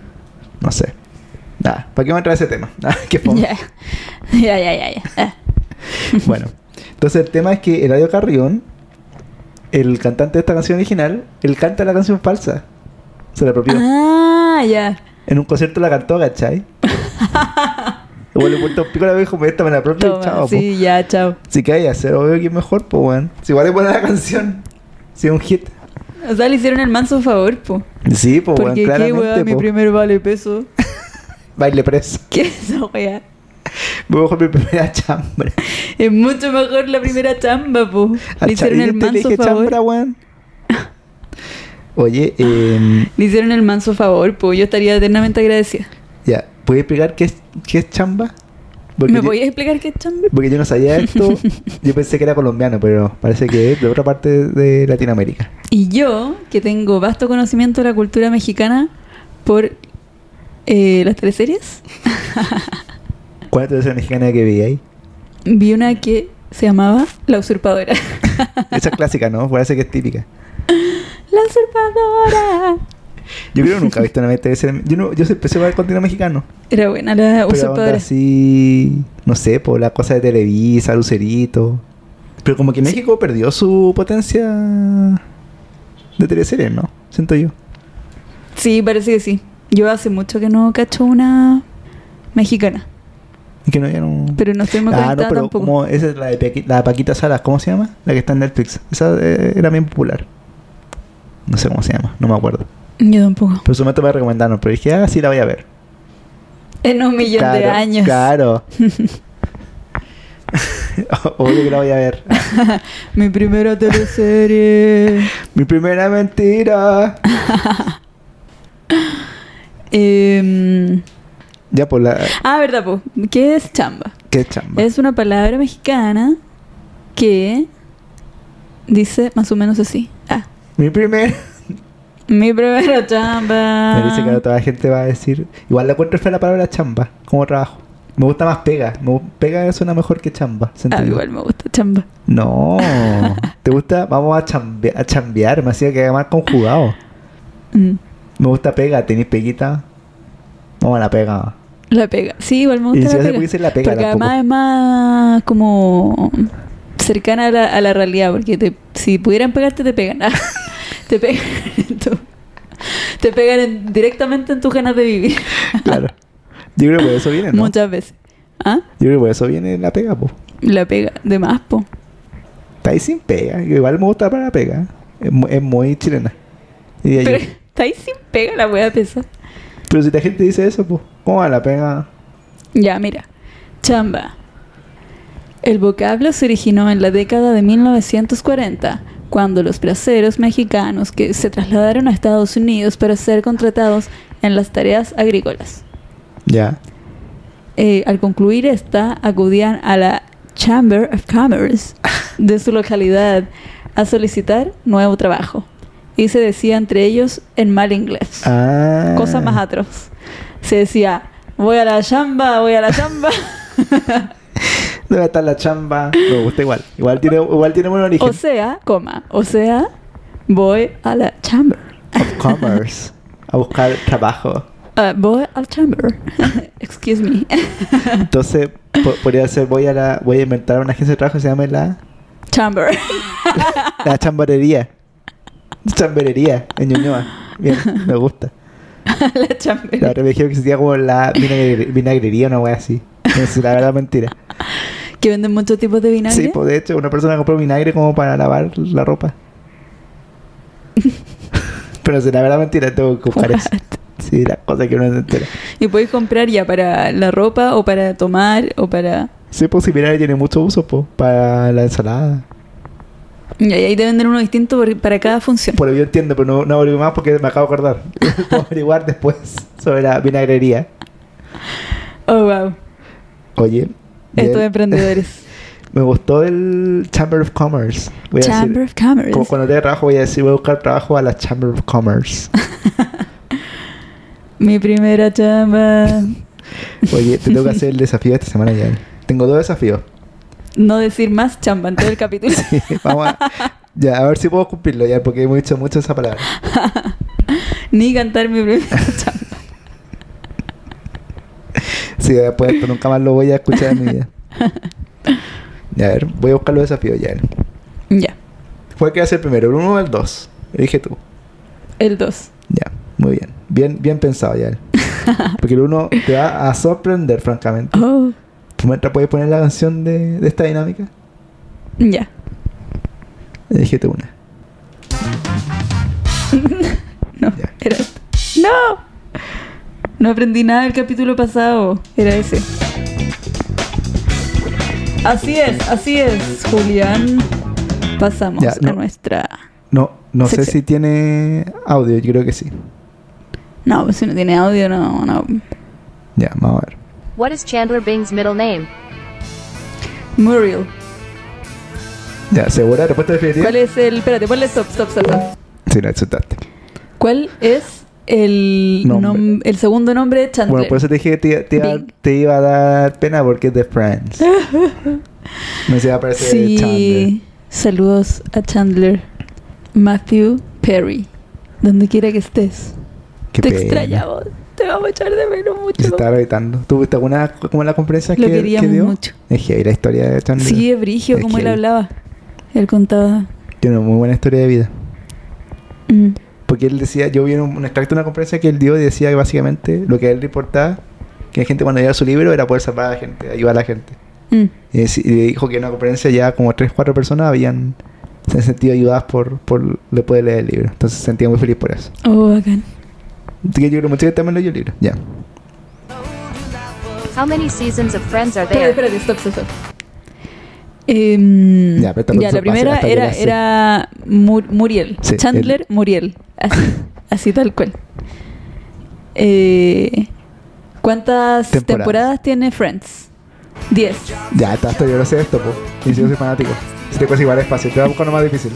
No sé. Nada, ¿para qué vamos a entrar a ese tema? (laughs) Nada, qué. (laughs) Ya, ya, ya, ya. Ah. (laughs) Bueno, Entonces el tema es que Eladio Carrión, el cantante de esta canción original, él canta la canción falsa. Se la apropió. Ah, ya. En un concierto la cantó, ¿cachai? Igual le puesto un pico a la vieja, me esta me la propia y Toma, chao, po. sí, ya, chao. Si que hay hacer, obvio que es mejor, pues, weón. Si igual es buena la canción. Si es un hit. O sea, le hicieron el manso favor, po. Sí, weón, Porque qué weá, mi po. primer vale peso. (laughs) Baile preso. ¿Qué es esa weá? Voy a coger mi primera chambra. (laughs) Es mucho mejor la primera chamba, po. Le hicieron el ¿y te manso dije favor. chambra, weón? (laughs) Oye, eh, Le hicieron el manso favor, po. Yo estaría eternamente agradecida. ya, ¿puedes explicar qué es, qué es chamba? Porque ¿Me podías explicar qué es chamba? Porque yo no sabía (laughs) esto. yo pensé que era colombiano, pero parece que es de otra parte de Latinoamérica. Y yo, que tengo vasto conocimiento de la cultura mexicana por eh, las teleseries, (laughs) ¿Cuál es la televisión mexicana que vi ahí? vi una que se llamaba La Usurpadora. Esa es clásica, ¿no? Parece que es típica. (laughs) La Usurpadora. Yo creo que nunca he visto una televisión. Yo, no, yo empecé a ver contenido mexicano. Era buena la Usurpadora. así, no sé, por la cosa de Televisa, Lucerito. Pero como que México perdió su potencia de teleseries, ¿no? Siento yo. Sí, parece que sí. Yo hace mucho que no cacho una mexicana. Y que no, ya no... Pero no estoy muy ah, no, pero tampoco. como esa es la de Pequi- la Paquita Salas, ¿cómo se llama? La que está en Netflix. Esa eh, era bien popular. No sé cómo se llama, no me acuerdo. Yo tampoco. Pero su momento me recomendaron, pero dije, ah, sí la voy a ver. En un millón de años. Claro. (laughs) (laughs) Obvio que la voy a ver. (laughs) Mi primera teleserie. Mi primera mentira. Em, Ya, por la. ah, verdad, po. ¿Qué es chamba? ¿Qué chamba? Es una palabra mexicana que dice más o menos así. Ah, Mi primer. Mi primera chamba. Me dice que ahora toda la gente va a decir. Igual la encuentro fea la palabra chamba como trabajo. Me gusta más pega. Me pega suena mejor que chamba. Ah, igual me gusta chamba. No. (laughs) ¿Te gusta? Vamos a, chambe- a chambear. Me hacía que más conjugado. Mm, Me gusta pega. ¿Tenéis peguita? Vamos a la pega. La pega. Sí, igual me Y gusta si la se pega. decir la pega porque tampoco. además es más como cercana a la, a la realidad. Porque te- si pudieran pegarte, te pegan. (laughs) te pegan en tu- Te pegan en- directamente en tus ganas de vivir. Claro. Yo creo que por eso viene, ¿no? Muchas veces. ¿Ah? Yo creo que por eso viene la pega, po. La pega. De más, po. Está ahí sin pega. Igual me gusta para la pega. Es, mu- es muy chilena. diría yo. Pero está ahí sin pega la wea pesa. Pero si la gente dice eso, pues, ¿cómo va la pega? Ya, mira. Chamba. El vocablo se originó en la década de 1940, cuando los braceros mexicanos que se trasladaron a Estados Unidos para ser contratados en las tareas agrícolas. Ya. Eh, al concluir esta, acudían a la Chamber of Commerce (laughs) de su localidad a solicitar nuevo trabajo. Y se decía entre ellos en mal inglés. Ah. Cosa más atroz. Se decía, voy a la chamba, voy a la chamba. (laughs) Debe estar la chamba. Me gusta igual. Igual tiene, igual tiene buen origen. o sea, coma, o sea, voy a la chamber. of commerce. A buscar trabajo. Ah, voy al chamber. (laughs) Excuse me. Entonces, po- podría ser, voy a la, voy a inventar una agencia de trabajo que se llame la, chamber. la chambarería. Chamberería en Ñuñoa. Bien, me gusta. (laughs) la chamber. La dijeron que se llama como la vinagre- vinagrería, una wea así. (laughs) Si la verdad es mentira. Que venden muchos tipos de vinagre. Sí, pues de hecho, una persona compró vinagre como para lavar la ropa. (laughs) Pero si la verdad es mentira, tengo que buscar eso. Sí, las cosas que uno se entera. Y podéis comprar ya para la ropa o para tomar o para... Sí, pues si vinagre tiene mucho uso, pues, para la ensalada. Y ahí te venden uno distinto por- para cada función. Por yo entiendo, pero no, no averiguo más porque me acabo de acordar. (laughs) Puedo averiguar después sobre la vinagrería. Oh, wow. Oye, Estos emprendedores. (laughs) me gustó el Chamber of Commerce. Voy a Chamber decir, of Commerce. como cuando tenga trabajo voy a decir, voy a buscar trabajo a la Chamber of Commerce. (laughs) Mi primera chamba. (laughs) Oye, te tengo que hacer el desafío esta semana ya. Tengo dos desafíos. No decir más chamba en todo el capítulo. Vamos a, ya, a ver si puedo cumplirlo ya, porque hemos dicho mucho esa palabra. Ni cantar mi primera chamba. Sí, después esto nunca más lo voy a escuchar en mi vida. (laughs) Ya, a ver, voy a buscar los desafíos ya. Ya. ¿Cuál quería ser primero, el 1 o el 2? Elige tú. El 2. Ya, muy bien. Bien, bien pensado ya. (laughs) Porque el 1 te va a sorprender, francamente. Oh. ¿Tú mientras puedes poner la canción de, de esta dinámica? Ya. Elige tú una. (laughs) No, Ya. era. ¡No! No aprendí nada del capítulo pasado. Era ese. Así es, así es, Julián. Pasamos Ya, no. a nuestra. No, no sé si tiene audio, yo creo que sí. No, pues si no tiene audio, no, no. Ya, vamos a ver. What is Chandler Bing's middle name? Muriel. Ya, ¿segura? ¿Respuesta definitiva? ¿Cuál es el. Espérate, ponle stop, stop, stop, stop. Sí, no, chutaste. ¿Cuál es el, Nombre. nom- el segundo nombre de Chandler? Bueno, por eso te dije que te, te iba, te iba a dar pena porque es de Friends. (laughs) no se iba a parecer Sí. Chandler. Saludos a Chandler. Matthew Perry. Donde quiera que estés. Qué Te pena. extrañamos. Te vamos a echar de menos Y se mucho. estaba gritando. ¿Tuviste alguna como la conferencia Lo que, que queríamos dio? mucho. Es heavy la historia de Chandler. Sí, es brigio como él hablaba. Él contaba. Tiene una muy buena historia de vida. Mm. Porque él decía, yo vi un, un extracto de una conferencia que él dio y decía que básicamente lo que él reportaba, que la gente cuando leía su libro era poder salvar a la gente, ayudar a la gente. Mm. Y, dijo que en una conferencia ya como 3, 4 personas habían se sentido ayudadas por, por le poder leer el libro. Entonces se sentía muy feliz por eso. Oh, bacán. Así que yo creo mucho que también leyó el libro. Ya. How many seasons of Friends are Espérate, there? espérate, stop, stop, stop. Em, Ya, pero ya, la primera hasta que era, era Mu- Muriel. Sí, Chandler Muriel. Así, (laughs) así tal cual. Eh, ¿Cuántas Temporadas. temporadas. tiene Friends? Diez. Ya, está, esto yo lo sé esto, pues. Y si yo soy fanático. Si te puedes igual es fácil, te voy a buscar uno más difícil.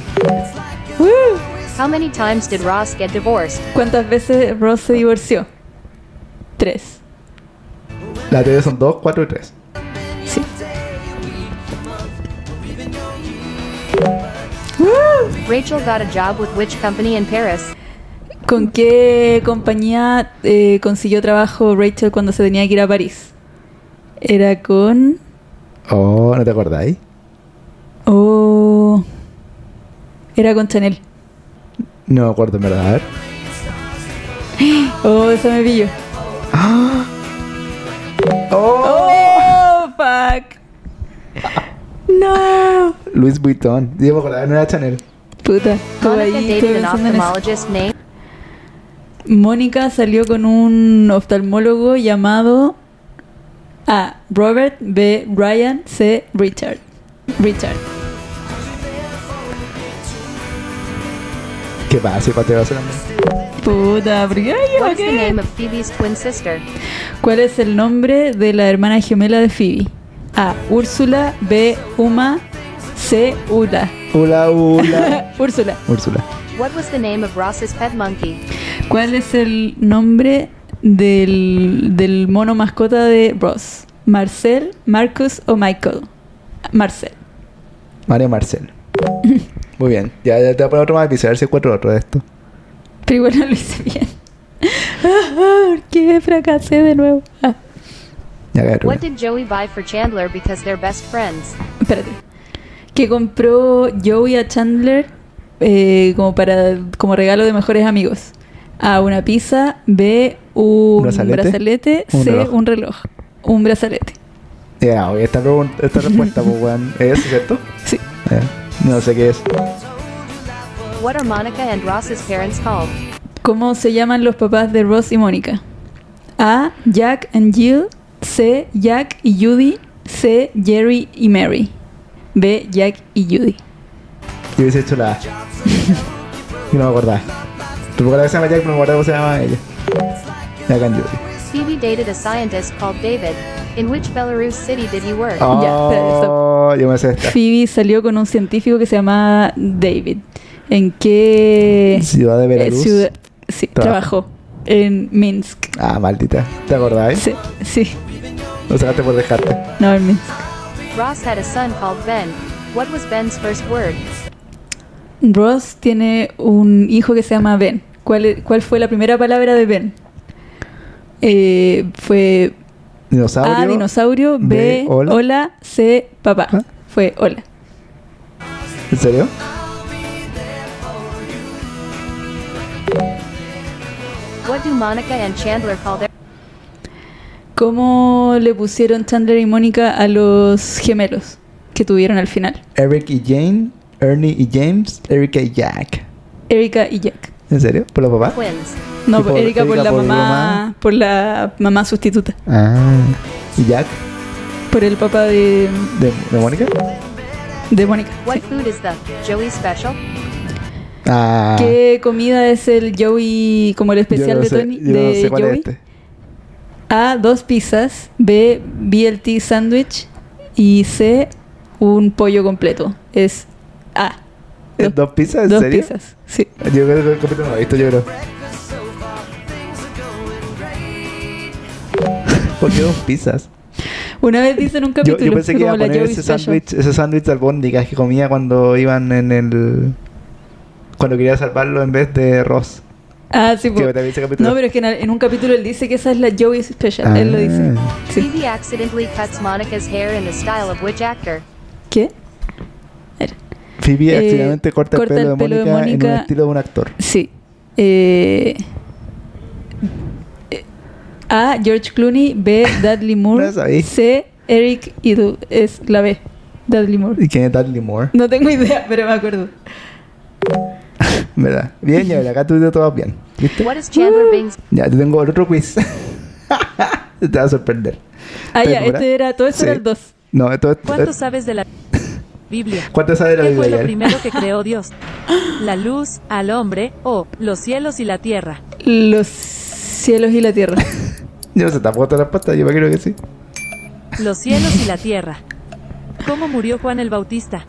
How many times did Ross get divorced? ¿Cuántas veces Ross se divorció? Tres. La teoría son 2, 4 y 3. Rachel got a job with which company in Paris? ¿Con qué compañía eh, consiguió trabajo Rachel cuando se tenía que ir a París? Era con... Oh, ¿no te acordáis? Oh... Era con Chanel. No me acuerdo en verdad. A ver. Oh, esa me pilló. (gasps) ¡Oh! Oh, fuck. (laughs) No. Luis Vuitton. Yo me acordaba, no era Chanel. Puta. ahí, Mónica salió con un oftalmólogo llamado A. Robert B. Ryan C. Richard. Richard. ¿Qué pasa? ¿Cuál te va a hacer a mí? Puta, ¿por qué? ¿Cuál es el nombre de la hermana gemela de Phoebe? A. Úrsula. B. Uma. C. Ula. Hola, hola. (laughs) Úrsula. Úrsula. What was the name of Ross's pet monkey? ¿Cuál es el nombre del, del mono mascota de Ross? ¿Marcel, Marcus o Michael? Marcel. Mario Marcel. (laughs) Muy bien. Ya, ya te voy a poner otro más difícil. A ver si encuentro otro de esto. Pero igual no lo hice bien. (laughs) ¿Por qué fracasé de nuevo? Ah, Ya. What did Joey buy for Chandler because they're best friends? espérate. Que compró Joey a Chandler eh, como para como regalo de mejores amigos. A. Una pizza. B. Un ¿Brazalete? brazalete. Un C. reloj. Un reloj. Un brazalete. Ya, esta, esta respuesta, pues, weón. ¿Es eso, cierto? Sí. No sé qué es. What are Monica and Ross's parents called? ¿Cómo se llaman los papás de Ross y Mónica? A. Jack and Jill. C. Jack y Judy. C. Jerry y Mary. B. Jack y Judy. Yo hubiese hecho la A. (laughs) y no me acordaba. Tampoco la que se llama Jack, pero me acordaba cómo se llama ella. Jack and Judy. Phoebe dated a scientist called David. In which Belarus city did he work? Oh, espérate, yo me sé esta. Phoebe salió con un científico que se llamaba David. ¿En qué Ciudad de eh, Belarus. ciudad? Sí, Trabajó. trabajó. En Minsk. Ah, maldita. ¿Te acordáis? Sí, sí. Lo sacaste por dejarte. No, en Minsk. Ross had a son called Ben. What was Ben's first word? Ross tiene un hijo que se llama Ben. ¿Cuál, e- cuál fue la primera palabra de Ben? Eh, fue Dinosaurio. A, dinosaurio. B, B, hola. hola. C, papá. Ah. Fue fue hola. ¿En serio? What do Monica and Chandler call their ¿Cómo le pusieron Chandler y Mónica a los gemelos que tuvieron al final? Eric y Jane, Ernie y James, Erika y Jack. Erika y Jack. ¿En serio? ¿Por los papás? No, por- Erika por Erika la por mamá, mamá. por la mamá sustituta, Ah. ¿Y Jack? por el papá de, ¿De, de Mónica? de Mónica. What food is the Joey special? Ah. ¿Qué comida es el Joey, como el Yo especial no de sé, Tony? yo no de sé cuál es Joey? este. A, dos pizzas. B, BLT sándwich. Y C, un pollo completo. Es A. ¿Es ¿Dos pizzas? ¿En Dos serio? pizzas, sí. Yo creo que el capítulo no lo he visto, yo creo. (laughs) ¿Por qué dos pizzas? Una vez dice en un Yo, capítulo yo pensé que iba a poner ese sándwich, ese sándwich de albóndigas que comía cuando iban en el... Cuando quería salvarlo en vez de Ross. Ah, sí, capítulo. No, pero es que en, en un capítulo él dice que esa es la Joey Special. Él lo dice. Ah. Sí. Phoebe accidentally cuts Monica's hair in the style of which actor? ¿Qué? Phoebe Eh, accidentalmente corta, corta el pelo, de, Mónica en un Mónica. estilo de un actor. Sí. Eh, eh, A. George Clooney. B. Dudley (laughs) Moore. No. C. Eric Idle. Es la B. Dudley Moore. ¿Y quién es Dudley Moore? No tengo idea, pero me acuerdo. ¿Verdad? Bien, ya, acá tú te todo bien. ¿Viste? What is Chandler Bing's Ya, te tengo otro quiz. (laughs) te va a sorprender. Ah, ¿Estás ya, este era, todo esto Sí. era el 2. No, esto es... ¿Cuánto sabes de la (laughs) Biblia? ¿Cuánto sabes de la ¿Qué fue Biblia? lo Yael? primero que creó (laughs) Dios? ¿La luz, al hombre o los cielos y la tierra? Los cielos y la tierra. Yo no sé, tampoco te la respuesta, yo me creo que sí. Los cielos y la tierra. ¿Cómo murió Juan el Bautista?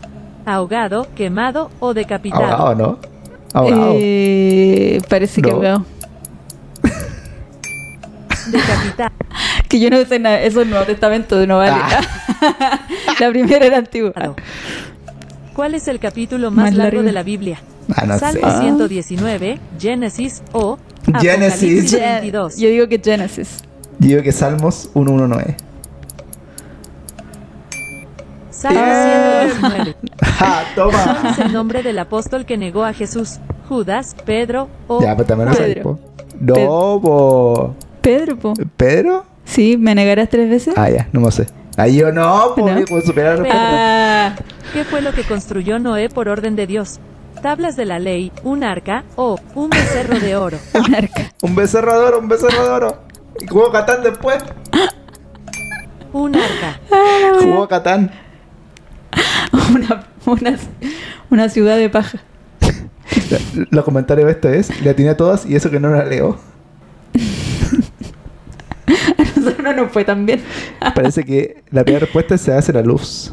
¿Ahogado, quemado o decapitado? Ahogado, ¿no? Ahogado. Eh, parece que No. ahogado. Decapitado. Que yo no sé nada, eso es Nuevo Testamento, no vale. Ah. (laughs) la primera era antigua. ¿Cuál es el capítulo más Más largo largo. de la Biblia? Ah, no sé. Salmo Ah. 119, Génesis o Génesis. Apocalipsis Gen- 22. Yo digo que Genesis. Yo digo que Salmos 119. Salmo Bien. 119. ¡Ja! ¿Cuál ¡Toma! (laughs) es el nombre del apóstol que negó a Jesús? ¿Judas, Pedro o ya, pues también lo sabes, Pedro. po. No, po. Pedro, po. ¿Pedro? Sí, ¿me negarás tres veces? Ah, ya, no me sé. Ahí yo no, po. ¿No? ¿Cómo superar? Ah, (laughs) ¿Qué fue lo que construyó Noé por orden de Dios? ¿Tablas de la ley, un arca o un becerro de oro? (laughs) un arca. Un becerro de oro, un becerro de oro. ¿Y jugó Catán después? Un arca. Jugó Catán. Una, (laughs) una, una ciudad de paja. (laughs) Los comentarios de esto es, le atiné a todas y eso que no la leo. (laughs) A nosotros no nos fue tan bien. Parece que la primera respuesta se hace la luz.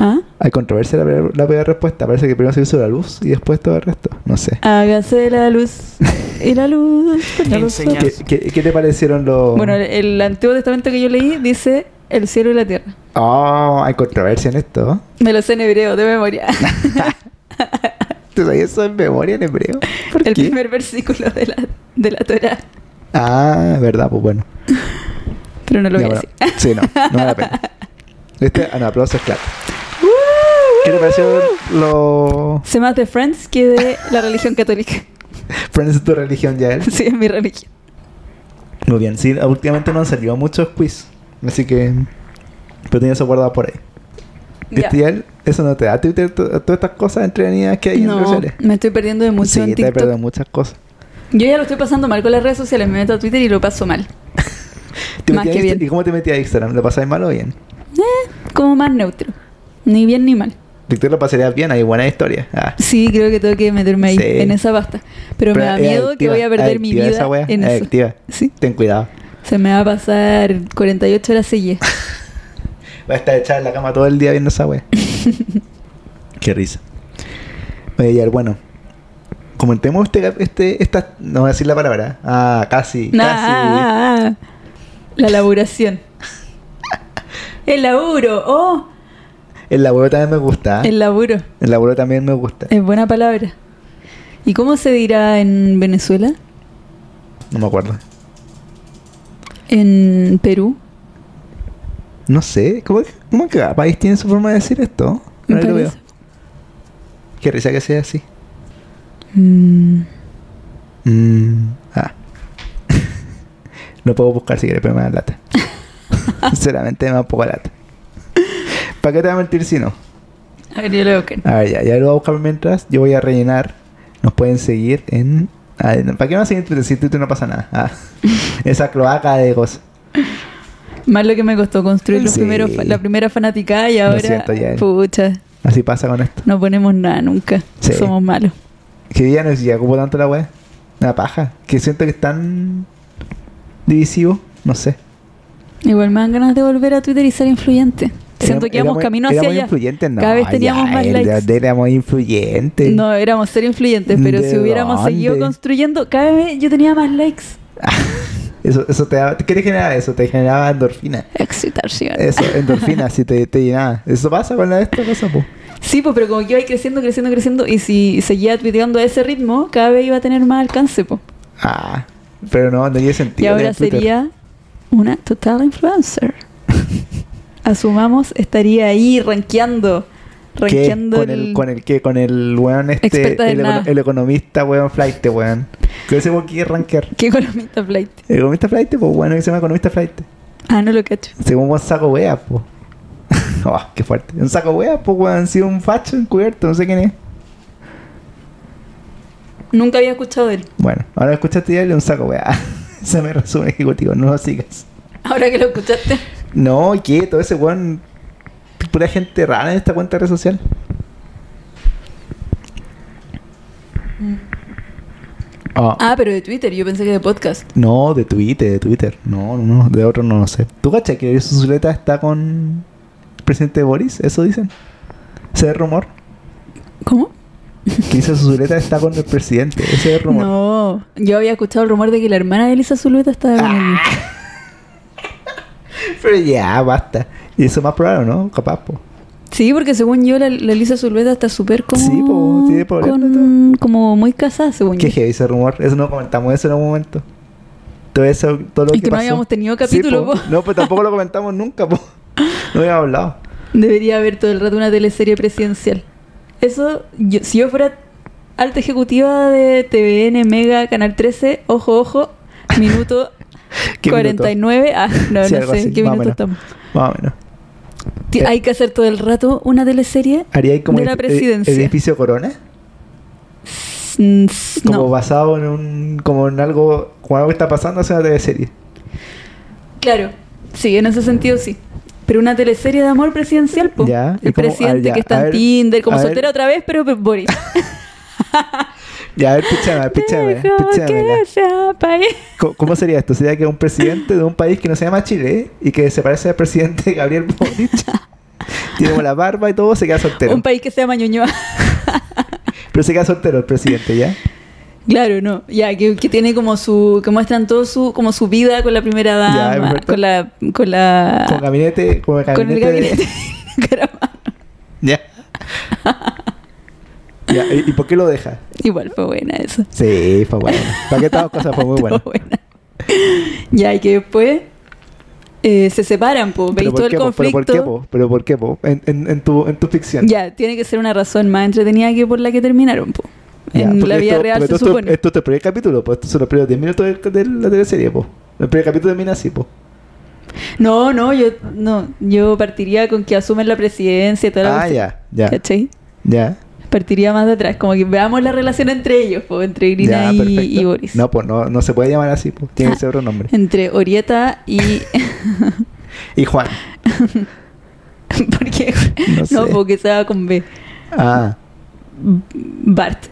¿Ah? Hay controversia en la, primera- la primera respuesta. Parece que primero se hizo la luz y después todo el resto. No sé. Hágase la luz. Y la luz. nosotros. ¿Qué, qué, qué te parecieron los...? Bueno, el, el Antiguo Testamento que yo leí dice el cielo y la tierra. Oh, hay controversia en esto. Me lo sé en hebreo, de memoria. (laughs) ¿Te sabías eso en memoria en hebreo? ¿Por el qué? primer versículo de la, de la Torah. Ah, verdad, pues bueno. Pero no lo voy a bueno. decir. (laughs) Sí, no, no vale la pena. Este, ah, no, aplausos, claro. ¿Qué te pareció los Sé más de Friends que de la religión católica. (laughs) Friends de tu religión ya él? Sí, es mi religión. Muy bien, sí, últimamente no han salido muchos quiz. Así que. Pero tenía eso guardado por ahí. Ya. ¿Viste ya él? Eso no te da Twitter, to- todas estas cosas entretenidas que hay en redes sociales. me estoy perdiendo de mucho Sí, en te he TikTok. perdido muchas cosas. Yo ya lo estoy pasando mal con las redes sociales. Me meto a Twitter y lo paso mal. (laughs) ¿Te Más metías que a Insta- bien. ¿Y cómo te metías a Instagram? ¿Lo pasabas mal o bien? Como más neutro. Ni bien ni mal. Víctor lo pasarías bien, hay buena historia. Ah. Sí, creo que tengo que meterme ahí, Sí. en esa pasta. Pero, me da es miedo que adictiva, voy a perder mi adictiva vida esa wea, en es eso. adictiva. Sí. Ten cuidado. Se me va a pasar 48 horas seguidas. (laughs) Va a estar echada en la cama todo el día viendo esa wea. (laughs) Qué risa. Oye, ya, bueno. Comentemos este, este, esta, no voy a decir la palabra. Ah, casi, casi. Ah, la laburación. (laughs) El laburo, oh, El laburo también me gusta. el laburo. El laburo también me gusta. Es buena palabra. ¿Y cómo se dirá en Venezuela? No me acuerdo. ¿En Perú? No sé. ¿Cómo, cómo que cada país tiene su forma de decir esto? Me Ahora lo veo. parece. Qué risa que sea así. Mm, Mm, ah. (laughs) no puedo buscar si quieres, pero me da lata. (laughs) Sinceramente me da un poco lata. ¿Para qué te voy a mentir si no? a ver, yo lo busco. A ver, ya, ya lo voy a buscar mientras. Yo voy a rellenar. Nos pueden seguir en. a ver, ¿Para qué no seguir en Twitter? Si en Twitter no pasa nada. Ah, (laughs) esa cloaca de cosas. Más lo que me costó construir los Sí. primeros, la primera fanaticada y ahora, siento, ya. pucha, Así pasa con esto. no ponemos nada nunca. Sí. Somos malos. Que día no ya ocupo tanto la web. Una paja. Que siento que es tan divisivo. No sé. Igual me dan ganas de volver a Twitter y ser influyente. Siento que íbamos camino hacia allá. no. Cada vez teníamos ya, más likes. Éramos influyentes. No, éramos ser influyentes, pero ¿De si hubiéramos seguido construyendo, cada vez yo tenía más likes. (laughs) Eso, eso te daba- ¿Qué te generaba eso? Te generaba endorfina. Excitación. Eso, endorfina, si te, te llenaba. Eso pasa con la de esta cosa, pues. Sí, pues, pero como que iba creciendo, creciendo, creciendo, y si seguía tuiteando a ese ritmo, cada vez iba a tener más alcance, pues. Ah, pero no, no tiene Y sentido. ahora tener Twitter. sería una total influencer. (laughs) Asumamos, estaría ahí rankeando. Rankeando ¿Con el, con el qué? Con el weón este, el, econo- nada. el economista weón flight, weón. ¿Qué ese weón quiere rankear? ¿Qué economista flight? ¿El economista flight? Pues bueno, que se llama economista flight. Ah, no lo cacho. Según un saco wea, pues. (laughs) oh, qué fuerte. Un saco wea, pues weón, sí, un facho encubierto, no sé quién es. Nunca había escuchado de él. Bueno, ahora escuchaste ya un saco wea. (laughs) Ese me resumen ejecutivo, no lo sigas. Ahora que lo escuchaste. No. Todo ese weón. Pura gente rara en esta cuenta de red social. Ah, Ah, pero de Twitter. Yo pensé que de podcast. No, de Twitter, de Twitter. No, no, de otro no lo sé. ¿Tú cachai que su Zuleta está con el presidente Boris? ¿Eso dicen? ¿Ese es rumor? ¿Cómo? Que su Zuleta está con el presidente. Ese es rumor. No. Yo había escuchado el rumor de que la hermana de Elisa Zulueta estaba con él. Ah. (laughs) Pero ya, basta. Y eso es más probable, ¿no? Capaz, po. Sí, porque según yo, la, la Elisa Zulueta está súper como. Sí, po, tiene problemas con- Como muy casada, según Qué yo. heavy ese rumor. Eso no comentamos eso en un momento. Todo eso, todo lo Es que, que no pasó. habíamos tenido Sí, capítulo, po. po. No, pues tampoco lo comentamos nunca, po. (laughs) No habíamos hablado. Debería haber todo el rato una teleserie presidencial. Eso, yo- si yo fuera alta ejecutiva de TVN, Mega, Canal 13, ojo, ojo, minuto (laughs) ¿Qué 49. Ah, no, Sí, no sé, así, ¿qué minuto estamos? Más o menos. Hay que hacer todo el rato una teleserie ¿Haría ahí como de la presidencia. edificio Corona? Como no, basado en un... Como en algo... Como algo que está pasando hace una teleserie. claro, sí, en ese sentido sí. Pero una teleserie de amor presidencial, po. Ya, El como- presidente ah, ya, que está en Tinder, como a ver. soltera otra vez, pero pues, (laughs) Boris. Ya, a ver, píchame, píchame, píchame. ¿Cómo, cómo sería esto? Sería que un presidente de un país que no se llama Chile y que se parece al presidente Gabriel Boric. (laughs) tiene como la barba y todo, se queda soltero. Un país que se llama Ñuñoa. Pero se queda soltero el presidente, ¿ya? Claro, no. Ya, que, que tiene como su... Que muestran todo su... Como su vida con la primera dama. con la... Con la... Con gabinete, con el con gabinete. el de- gabinete. (laughs) Caramano. Ya. (laughs) (laughs) Ya, ¿y, y por qué lo deja? Igual fue buena eso. Sí, fue bueno. ¿Para qué todas cosas fue muy (laughs) bueno? Fue buena. Ya, y que después... eh, se separan, po. ¿Pero ¿Veis todo el po? ¿Pero por conflicto? qué, po? ¿Pero por qué, po? En, en, en tu, en tu ficción. Ya, tiene que ser una razón más entretenida que por la que terminaron, po. Ya, En la vida esto- real se esto, supone. Esto es el primer capítulo, pues estos son los primeros 10 minutos de, de la teleserie, po. El primer capítulo termina así, po. No, no, yo no, yo partiría con que asumen la presidencia y toda la Ah, ya, ya. ¿Cachai? Ya. Partiría más de atrás, como que veamos la relación entre ellos, po, entre Irina Ya, y, Boris. No, pues no, no se puede llamar así, pues. Tiene que ser otro nombre. Entre Orieta y. (laughs) (laughs) Y Juan. ¿Por qué? No No, sé. porque se va con B. Ah. Bart.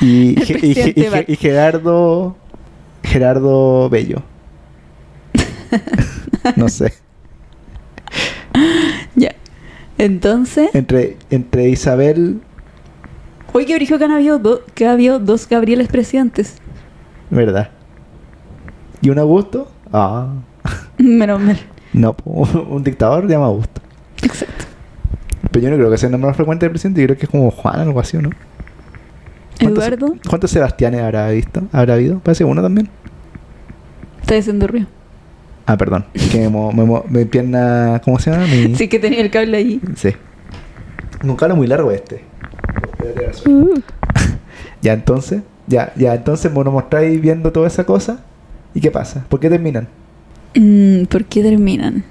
Y, (laughs) Bart. y Gerardo. Gerardo Bello. no sé. ya. Entonces. Entre, entre Isabel. Hoy que dijo que han habido, do- que ha habido dos Gabrieles presidentes. ¿Verdad? ¿Y un Augusto? Ah. (laughs) Menos mal. No, (laughs) un dictador llama Augusto. Exacto. Pero yo no creo que sea el nombre más frecuente del presidente. Yo creo que es como Juan, algo así, ¿o ¿no? ¿Cuántos- Eduardo ¿Cuántos Sebastianes habrá visto? ¿Habrá habido? Parece uno también. está diciendo ruido. Ah, perdón. Que me, mo- me, mo- mi pierna. ¿Cómo se llama? Mi... (laughs) Sí que tenía el cable ahí. Sí. Un cable muy largo este. Uh. (laughs) Ya entonces, ya, ya entonces vos nos mostráis viendo toda esa cosa. ¿Y qué pasa? ¿Por qué terminan? Mm, ¿Por qué terminan?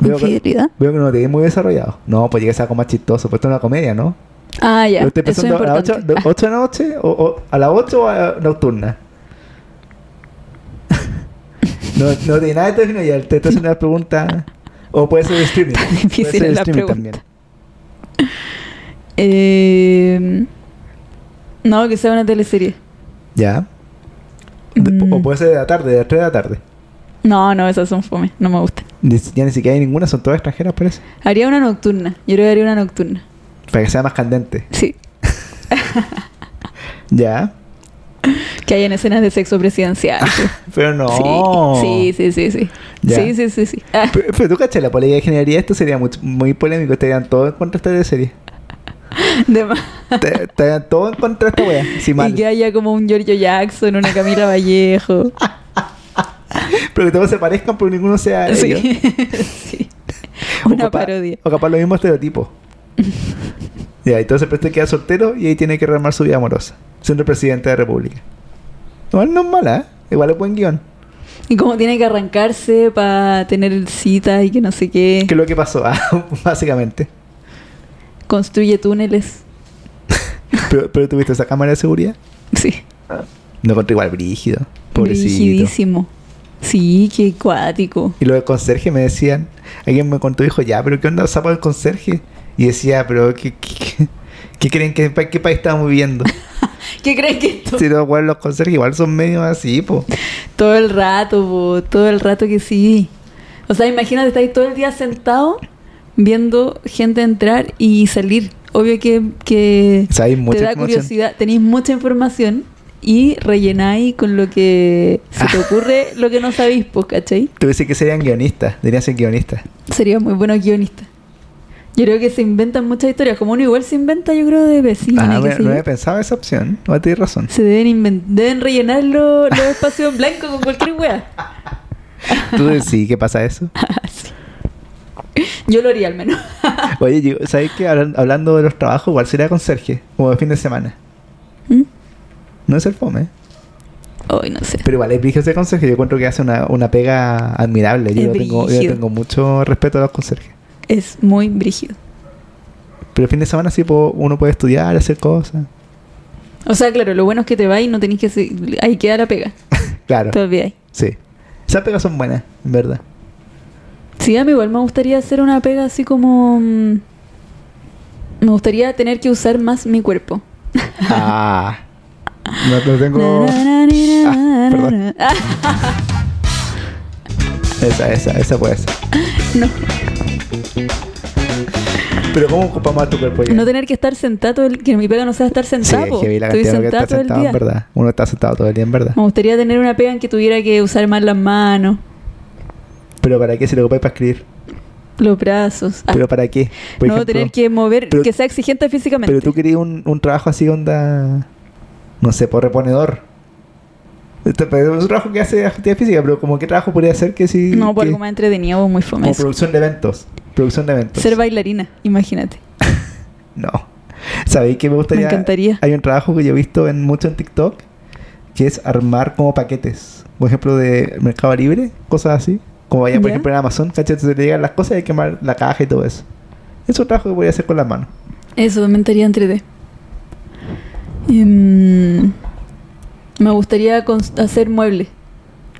Veo que- ¿Infidelidad? Veo que no lo tenéis muy desarrollado. No, pues llega a ser algo más chistoso. Pues esto es una comedia, ¿no? Ah, ya. ¿Lo estoy Eso es pensando a las importante. 8, de, 8 de la noche? O, o a las 8 o a nocturna? No, no tiene nada de definido ya. Te estoy haciendo una pregunta. O puede ser de (laughs) streaming. Tan Puede ser la streaming pregunta. Eh, no, que sea una teleserie. Ya. De- Mm. O puede ser de la tarde, de las 3 de la tarde. No, no, esas son fome. No me gustan. Ya ni siquiera hay ninguna, son todas extranjeras, parece. Haría una nocturna. Yo creo que haría una nocturna. Para que sea más candente. Sí. (laughs) Ya. (laughs) Que hayan escenas de sexo presidencial. (laughs) Pero no. Sí, sí, sí, sí. Sí, sí, sí, sí. sí. Ah, Pero, pero tú cachas, la política de ingeniería, esto sería muy, muy polémico. Estarían todos en contra de esta serie. de más. Te- Estarían todos en contra de esta wea. Si mal. Y que haya como un Giorgio Jackson, una Camila Vallejo. (laughs) Pero que todos se parezcan, pero ninguno sea. Sí. ellos. sí. O Una capaz- parodia. O capaz lo mismo estereotipo. Ya, entonces pero este queda soltero y ahí tiene que rearmar su vida amorosa. Siendo presidente de la república. Igual no es mala, ¿eh? Igual es buen guion. Y como tiene que arrancarse para tener citas y que no sé qué. ¿Qué es lo que pasó? Ah, (laughs) básicamente. Construye túneles. (laughs) Pero, pero tuviste esa cámara de seguridad. Sí. No encontré igual brígido. Pobrecito. Rigidísimo. Sí, qué cuático. Y los del conserje me decían, alguien me contó y dijo, ya, pero ¿qué onda sapo del conserje? Y decía, pero ¿qué, qué, qué- creen que qué país estamos viviendo? (laughs) ¿Qué crees que esto? si los weones, los conserjes igual son medio así, po. (laughs) Todo el rato, po, todo el rato que sí. O sea, imagínate, estáis todo el día sentado viendo gente entrar y salir. Obvio que, que O sea, te da curiosidad, tenéis mucha información y rellenáis con lo que se te (laughs) ocurre lo que no sabéis, pues, ¿cachai? Tú dices que serían guionistas, deberían ser guionistas. Sería muy bueno guionista. Yo creo que se inventan muchas historias, como uno igual se inventa, yo creo, de vecinos. Ah, no yo. había pensado esa opción. No tienes razón. Se deben deben rellenar lo- los espacios en blanco con cualquier wea. (laughs) Tú decís qué pasa eso. (laughs) Sí. Yo lo haría al menos. (laughs) Oye, yo- ¿sabes qué? Hablan- Hablando de los trabajos, igual sería conserje, como de fin de semana. ¿Mm? No es el fome. Ay, no sé. Pero igual, es ese conserje. Yo encuentro que hace una, una pega admirable. Yo, tengo, yo tengo mucho respeto a los conserjes. Es muy brígido. Pero el fin de semana sí uno puede estudiar, hacer cosas. O sea, claro, lo bueno es que te vas y no tenés que... se- Ahí queda la pega. (laughs) Claro, Te olvidáis. sí. Esas pegas son buenas, en verdad. Sí, a mí igual me gustaría hacer una pega así como... mm, Me gustaría tener que usar más mi cuerpo. (laughs) Ah. No, tengo... Ah, perdón. Ah, Esa, esa, esa puede ser. no, Pero ¿cómo ocupa más tu cuerpo ya? no tener que estar sentado, el- que mi pega no sea estar Sí, sentado. es la Estoy está todo el sentado, día. en verdad. Uno está sentado todo el día, en verdad. Me gustaría tener una pega en que tuviera que usar más las manos, Pero ¿para qué si lo ocupáis para escribir? los brazos. Ah, ¿Pero para qué? Por no ejemplo, tener que mover, pero- que sea exigente físicamente. Pero tú querías un, un trabajo así onda... No sé, por reponedor. Este, pero Es un trabajo que hace actividad física, pero como qué trabajo podría hacer que si... no, por algo más entretenido muy fome. Como producción de eventos. Producción de eventos. Ser bailarina, imagínate. (laughs) No. ¿Sabéis que me gustaría? Me encantaría. Hay un trabajo que yo he visto en mucho en TikTok que es armar como paquetes. Por ejemplo, de Mercado Libre, cosas así. Como vaya, por Ya. ejemplo, en Amazon, ¿cachai? Se te llegan las cosas y hay que quemar la caja y todo eso. Es un trabajo que voy a hacer con las manos. Eso me encantaría en 3D. Em, me gustaría hacer muebles.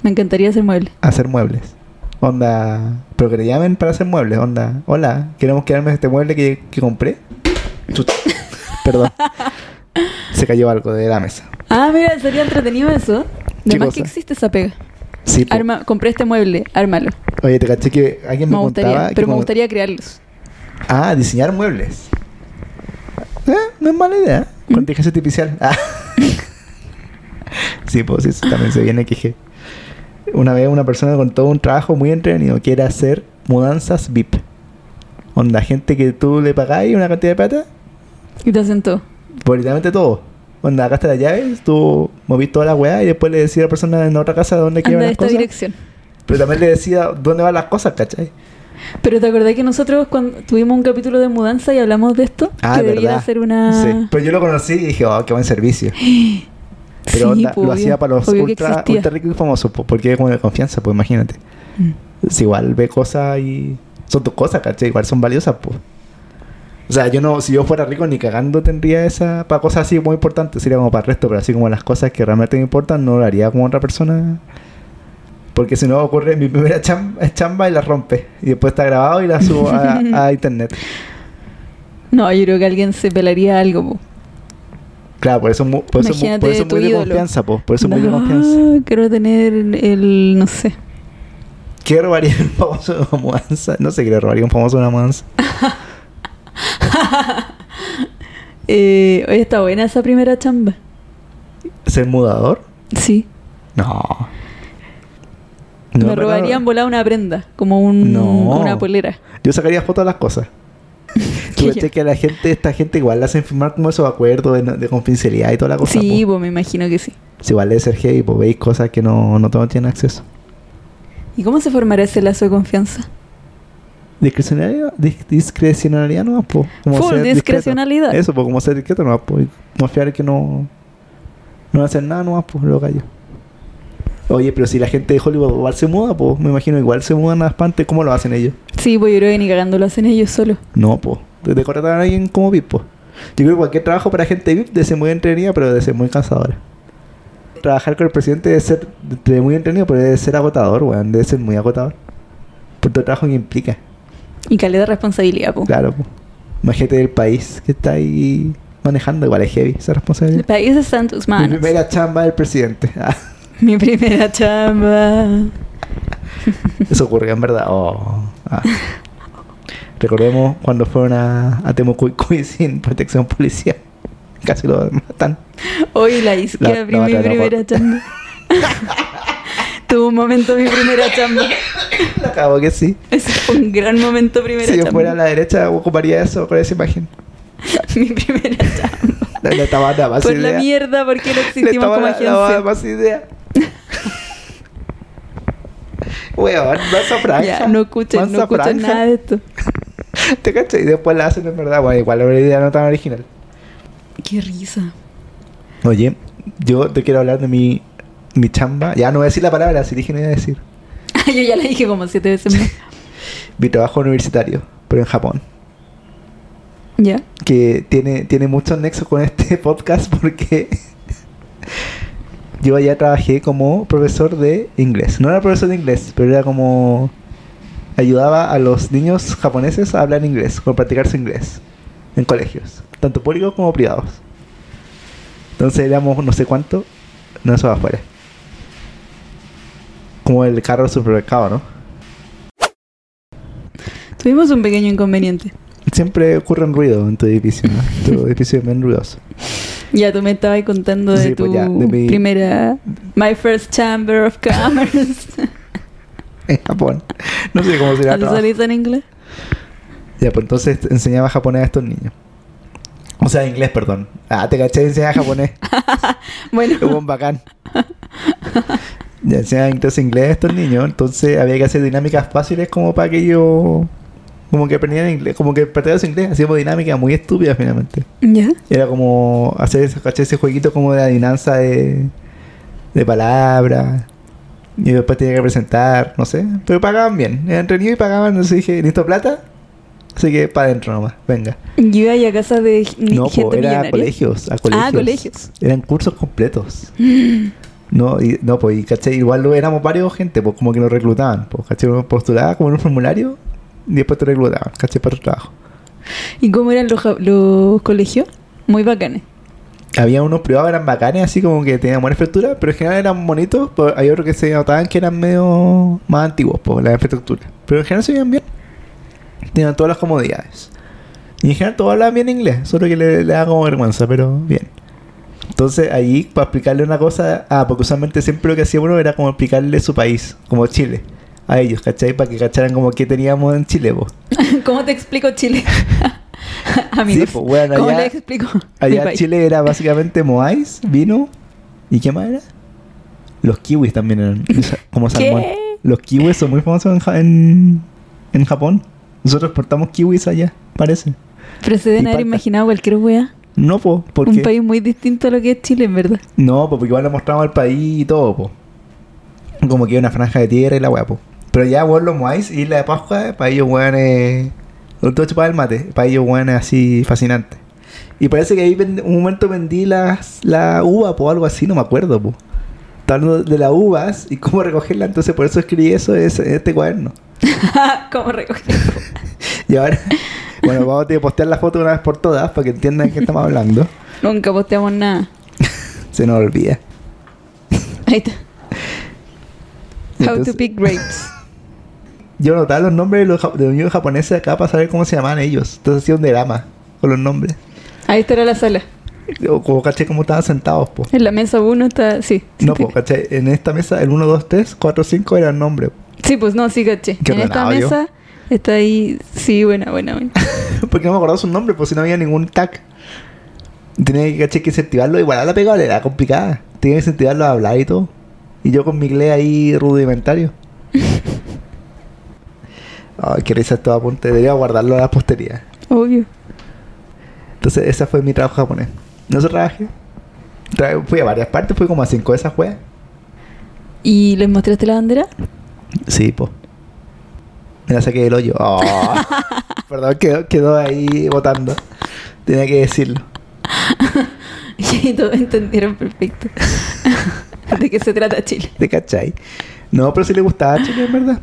Me encantaría hacer muebles. Hacer muebles. Onda. Pero que te llamen para hacer muebles. Onda. Hola, queremos quedarme este mueble que, que compré. (laughs) Perdón. Se cayó algo de la mesa. Ah, mira, sería entretenido eso. ¿Qué Además que existe esa pega. Sí, po. Arma, compré este mueble, ármalo. Oye, te caché que alguien me, Me contaba. gustaría, que pero me gustaría crearlos. Ah, diseñar muebles. Eh, no es mala idea. Con ¿Mm? inteligencia artificial. Ah. (laughs) sí, pues eso también se viene queje. Una vez una persona contó un trabajo muy entretenido que era hacer mudanzas VIP. Onda, gente que tú le pagáis una cantidad de plata Y te hacen todo. por literalmente todo. Onda, acá las llaves, tú movís toda la weá y después le decís a la persona en otra casa dónde de las esta cosas. dirección. Pero también le decía dónde van las cosas, ¿cachai? Pero ¿te acordás que nosotros cuando tuvimos un capítulo de mudanza y hablamos de esto? Ah, que debía hacer una... Sí. Pero yo lo conocí y dije, oh, qué buen servicio. (gasps) (gasps) Pero Sí, onda, po, lo hacía para los ultra, ultra ricos y famosos, po, porque es como de confianza, pues imagínate. Mm. Si igual ve cosas y son tus cosas, ¿cachai? Igual son valiosas, pues. O sea, yo no, si yo fuera rico ni cagando tendría esa para cosas así muy importantes, sería como para el resto, pero así como las cosas que realmente me importan, no lo haría como otra persona. Porque si no ocurre mi primera chamba, chamba y la rompe. Y después está grabado y la subo a, (laughs) a internet. No, yo creo que alguien se pelaría algo. po. Claro, por eso, por eso, mu- Imagínate por eso tu muy de ídolo. confianza, po, por eso muy de No, confianza. Quiero tener el, no sé. ¿Qué robaría un famoso de una mudanza? No sé qué le robaría un famoso de una mudanza. (laughs) Eh, oye, está buena esa primera chamba. ¿Ser mudador? Sí. No. Me pero- robarían volar una prenda, como un, No. una polera. Yo sacaría fotos de las cosas. Tú que a la gente, esta gente igual le hacen firmar como esos acuerdos de, no- de confidencialidad y toda la cosa. Sí, pues me imagino que sí. Si igual debe ser heavy, pues veis cosas que no, no todos tienen acceso. ¿Y cómo se formará ese lazo de confianza? Discrecionalidad, dis- discrecionalidad no. Como Full ser discreto. discrecionalidad. Eso, pues como ser discreto no. Y confiar que no. No hacer nada nomás, pues lo callo. Oye, pero si la gente de Hollywood igual se muda, pues me imagino igual se mudan a Espante, ¿cómo lo hacen ellos? Sí, pues yo creo que ni cagando lo hacen ellos solos. No, pues. De contratar a alguien como VIP, pues. Yo creo que cualquier trabajo para gente VIP debe ser muy entretenida, pero debe ser muy cansadora. Trabajar con el presidente debe ser debe muy entretenido, pero debe ser agotador, weón. Debe ser muy agotador. Por todo el trabajo que implica. Y calidad de responsabilidad, pues. Claro, pues. Imagínate del país que está ahí manejando, igual es heavy esa El responsabilidad. país está en tus Mi manos. primera chamba del presidente. Ah, (laughs) Mi primera chamba. eso ocurrió en verdad. Oh, ah. (laughs) Recordemos cuando fueron a, a Temucuicuy (laughs) sin protección policial. Casi lo matan. Hoy la isquia, La- la mi primera chamba. (laughs) Tuvo un momento mi primera chamba. Acabo que sí. Ese fue un gran momento primera Si yo chamba. fuera a la derecha, ocuparía eso con esa imagen. (laughs) mi primera chamba. Le estaba dando más Por la idea. mierda, porque no existimos estaba como agencia. más idea. (laughs) Weón, mansa franja. Ya, no escuchen, no escuchen nada de esto. (laughs) ¿Te cachai? Y después la hacen en verdad. Bueno, igual la idea no tan original. Qué risa. Oye, yo te quiero hablar de mi, mi chamba. Ya no voy a decir la palabra, si dije no iba a decir. (laughs) Yo ya la dije como siete veces más. Mi trabajo universitario, pero en Japón. ¿Ya? Que tiene, tiene muchos nexos con este podcast porque yo allá trabajé como profesor de inglés. No era profesor de inglés, pero era como... Ayudaba a los niños japoneses a hablar inglés, o practicar su inglés en colegios, tanto públicos como privados. Entonces éramos no sé cuánto, no eso afuera. Como el carro del supermercado, ¿no? Tuvimos un pequeño inconveniente. Siempre ocurre un ruido en tu edificio, ¿no? (laughs) Tu edificio es bien ruidoso. Ya tú me estabas contando de Sí, tu pues ya, de mi- primera... My first chamber of (laughs) commerce. En Japón. No sé cómo será. ¿Tú trabajo. saliste en inglés? Ya, pues entonces enseñaba japonés a estos niños. O sea, inglés, perdón. Ah, te caché, enseñaba japonés. (laughs) Bueno, Hubo un bacán. Ya enseñaba entonces inglés a estos niños. Entonces había que hacer dinámicas fáciles como para que ellos. Como que aprendieran inglés. Como que practicaran su inglés. Hacíamos dinámicas muy estúpidas finalmente. ¿ya? Era como hacer ese, ese jueguito como de adivinanza de, de palabras. Y después tenía que presentar, no sé. Pero pagaban bien. Eran entretenidos y pagaban. Entonces dije, ¿necesito plata? Así que para adentro nomás, venga. Yo iba a casa de ni- No, gente po, era a colegios, a colegios. Ah, colegios. Eran cursos completos. (gasps) No, y, no, pues, y caché, igual lo éramos varios gente, pues como que nos reclutaban, pues, caché, uno postulaba como en un formulario y después te reclutaban, caché, para tu trabajo. ¿Y cómo eran los, los colegios? Muy bacanes. Había unos privados que eran bacanes, así como que tenían buena infraestructura, pero en general eran bonitos, pues, hay otros que se notaban que eran medio más antiguos, pues, la infraestructura. Pero en general se veían bien. Tenían todas las comodidades. Y en general todos hablaban bien inglés, solo que le, le da como vergüenza, pero bien. Entonces ahí, para explicarle una cosa, ah, porque usualmente siempre lo que hacía uno era como explicarle su país, como Chile, a ellos, ¿cachai? Para que cacharan como que teníamos en Chile, pues. (laughs) ¿Cómo te explico Chile? (laughs) Amigos, Sí, pues, bueno, ¿cómo allá- le explico? Allá? Chile era básicamente Moais, vino, ¿y qué más era? Los kiwis también eran, (laughs) como salmón. ¿Qué? Los kiwis son muy famosos en, Ja- en, en Japón. Nosotros portamos kiwis allá, parece. Pero se deben haber imaginado cualquier wea. No, po, porque... Un país muy distinto a lo que es Chile, en verdad. No, po, porque igual le mostramos al país y todo, po. Como que hay una franja de tierra y la weá, po. Pero ya, weón, los Moais, Isla de Pascua, para ellos, weón, es... Los dos chupaban el mate. Para ellos, weón, es así fascinante. Y parece que ahí un momento vendí las, la uva, po, algo así, no me acuerdo, po. Hablando de las uvas y cómo recogerla, entonces por eso escribí eso en este cuaderno. (laughs) ¿Cómo recoger? (laughs) Y ahora, bueno, vamos a postear la foto una vez por todas para que entiendan de qué estamos hablando. Nunca posteamos nada. (laughs) Se nos olvida. Ahí está. How to Entonces- pick grapes. Yo notaba los nombres de los, ja- de los niños japoneses acá para saber cómo se llamaban ellos. Entonces hacía un drama con los nombres. Ahí está la sala. O como caché cómo estaban sentados, po. En la mesa uno está. Sí. sí, No, po, caché. En esta mesa, el 1, 2, 3, 4, 5 eran nombres. Sí, pues no, sí, caché. Qué en esta mesa está ahí. Sí, buena, buena, buena. (laughs) Porque no me acordaba su nombre, pues si no había ningún tag. Tenía que, caché, que incentivarlo. Igual a la pegada era complicada. Tenía que incentivarlo a hablar y todo. Y yo con mi inglés ahí rudimentario. Ay, qué risa esto apunte. Debería guardarlo a la posteridad. Obvio. Entonces, ese fue mi trabajo japonés. No eso trabajé. Tra- fui a varias partes, fui como a cinco de esas weas. ¿Y les mostraste la bandera? Sí, po. Me la saqué del hoyo. Oh. (laughs) Perdón, quedó, quedó ahí votando. Tenía que decirlo. (laughs) Y todos entendieron perfecto. (laughs) ¿De qué se trata Chile? ¿Te cachai? No, pero sí le gustaba Chile, en verdad.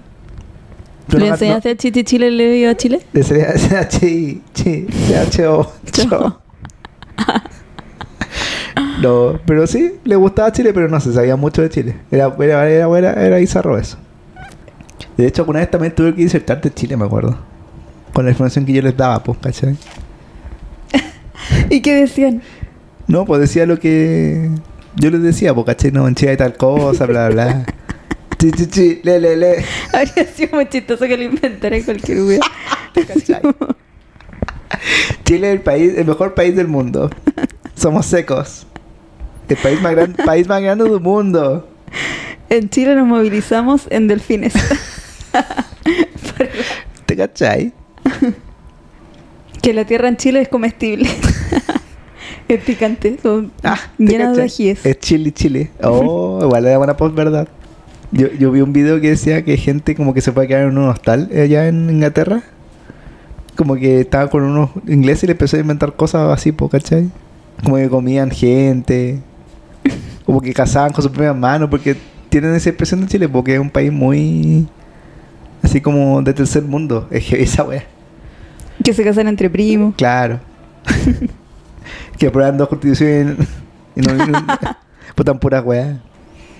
Pero ¿Le no- enseñaste a Chiti Chile le dio a Chile? no- de CH, chi, CHO, cho. No, pero sí, le gustaba Chile, pero no se sabía mucho de Chile. Era, era, era, era, era bizarro eso. De hecho, alguna vez también tuve que disertar de Chile, me acuerdo. Con la información que yo les daba, pues, ¿cachai? (laughs) ¿Y qué decían? No, pues decía lo que yo les decía, pues, ¿cachai? No, en Chile hay tal cosa, bla, bla, bla. (laughs) Chi, chi, chi, le, le, le. Habría sido muy chistoso que lo inventara cualquier wea. ¿Cachai? Chile es el país, el mejor país del mundo. Somos secos. El país más grande, país más grande del mundo. En Chile nos movilizamos en delfines. ¿Te cachai? que la tierra en Chile es comestible. es picante. Son Ah, ¿te llenas de ajíes. Es Chile, Chile. Oh, igual era buena post, ¿verdad? Yo, yo vi un video que decía que gente como que se puede quedar en un hostal allá en Inglaterra. Como que estaba con unos ingleses y le empezó a inventar cosas así, po, ¿cachai? Como que comían gente. Como que cazaban con sus propias manos. Porque tienen esa impresión de Chile, porque es un país muy... Así como de tercer mundo. (laughs) Es que esa wea. Que se casan entre primos. Claro. (laughs) que aprueban dos constituciones y no... no- votan (laughs) puras weas.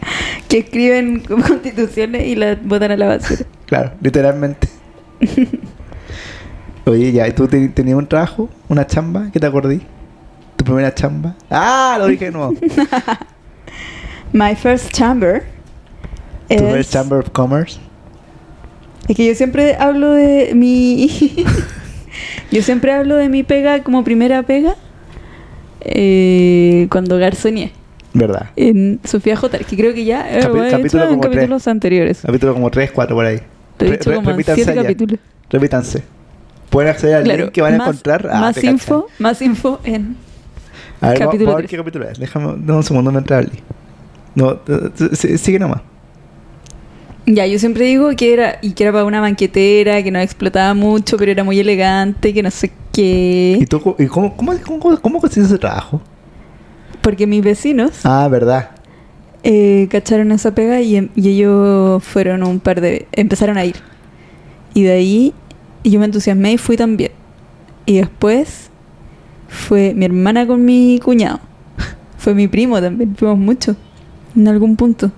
(laughs) Que escriben constituciones y las botan a la basura. Claro, literalmente. (laughs) Oye, ya, ¿y tú te- tenías un trabajo? ¿Una chamba? ¿Qué te acordí? ¿Tu primera chamba? ¡Ah! Lo dije de nuevo. (laughs) My first chamber. ¿Tu es- first Chamber of Commerce? Es que yo siempre hablo de mi. yo siempre hablo de mi pega como primera pega. eh, cuando garzoneé ¿Verdad? en Sofía J. Que creo que ya eh, Capi- he capítulo en como tres. anteriores. Capítulo como 3, 4 por ahí. Lo he hecho re- como en repítanse capítulos. Pueden acceder al Claro, link que van a encontrar. Ah, más te info, más info en A ver, capítulo vamos, qué capítulo es. Déjame dame un segundo al link. No, sigue nomás. Ya, yo siempre digo que era, y que era para una banquetera, que no explotaba mucho, pero era muy elegante, que no sé ¿Y qué. tú co- y cómo, cómo, cómo, cómo consigues ese trabajo? Porque mis vecinos Ah, verdad. eh, cacharon esa pega y, em- y ellos fueron un par de... empezaron a ir. Y de ahí yo me entusiasmé y fui también. Y después fue mi hermana con mi cuñado. (laughs) Fue mi primo también, fuimos mucho, en algún punto.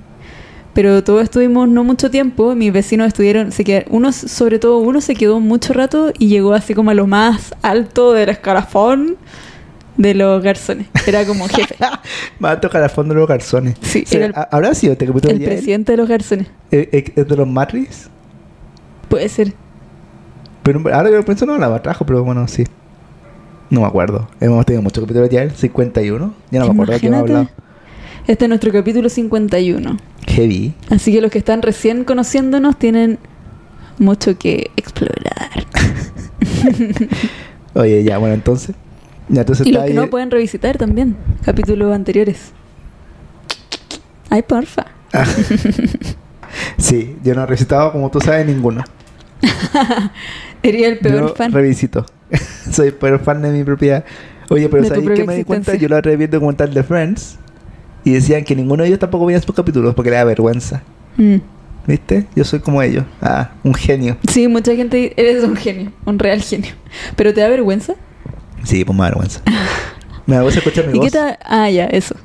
Pero todos estuvimos no mucho tiempo, mis vecinos estuvieron, se quedaron, uno, sobre todo uno se quedó mucho rato y llegó así como a lo más alto del escalafón de los garzones. Era como jefe. (laughs) Va a tocar al fondo de los garzones. Sí, O sea, era el- ¿ha- ¿Habrá sido este capítulo El él? presidente de los garzones. ¿Es, es- es de los Matrix? Puede ser. Pero ahora que lo pienso no hablaba trabajo, pero bueno, sí. No me acuerdo. Hemos tenido muchos capítulos ya, el 51. Ya no me acuerdo de qué hemos hablado. Este es nuestro capítulo 51. Heavy. Así que los que están recién conociéndonos tienen mucho que explorar. (laughs) Oye, ya, bueno, entonces. Ya, Y los que no pueden revisitar también, capítulos anteriores. Ay, porfa. (laughs) Sí, yo no he recitado, como tú sabes, ninguno. (laughs) Sería el peor yo fan. revisito. (laughs) Soy el peor fan de mi propia. Oye, pero ¿sabes qué me di cuenta? Yo la vi el documental de Friends y decían que ninguno de ellos tampoco veía sus capítulos porque le da vergüenza. Mm. ¿Viste? Yo soy como ellos. Ah, un genio. Sí, mucha gente eres un genio, un real genio. ¿Pero te da vergüenza? Sí, pues me da vergüenza. (laughs) Me da vergüenza escuchar mi ¿Y qué voz. tal? Ah, ya, eso.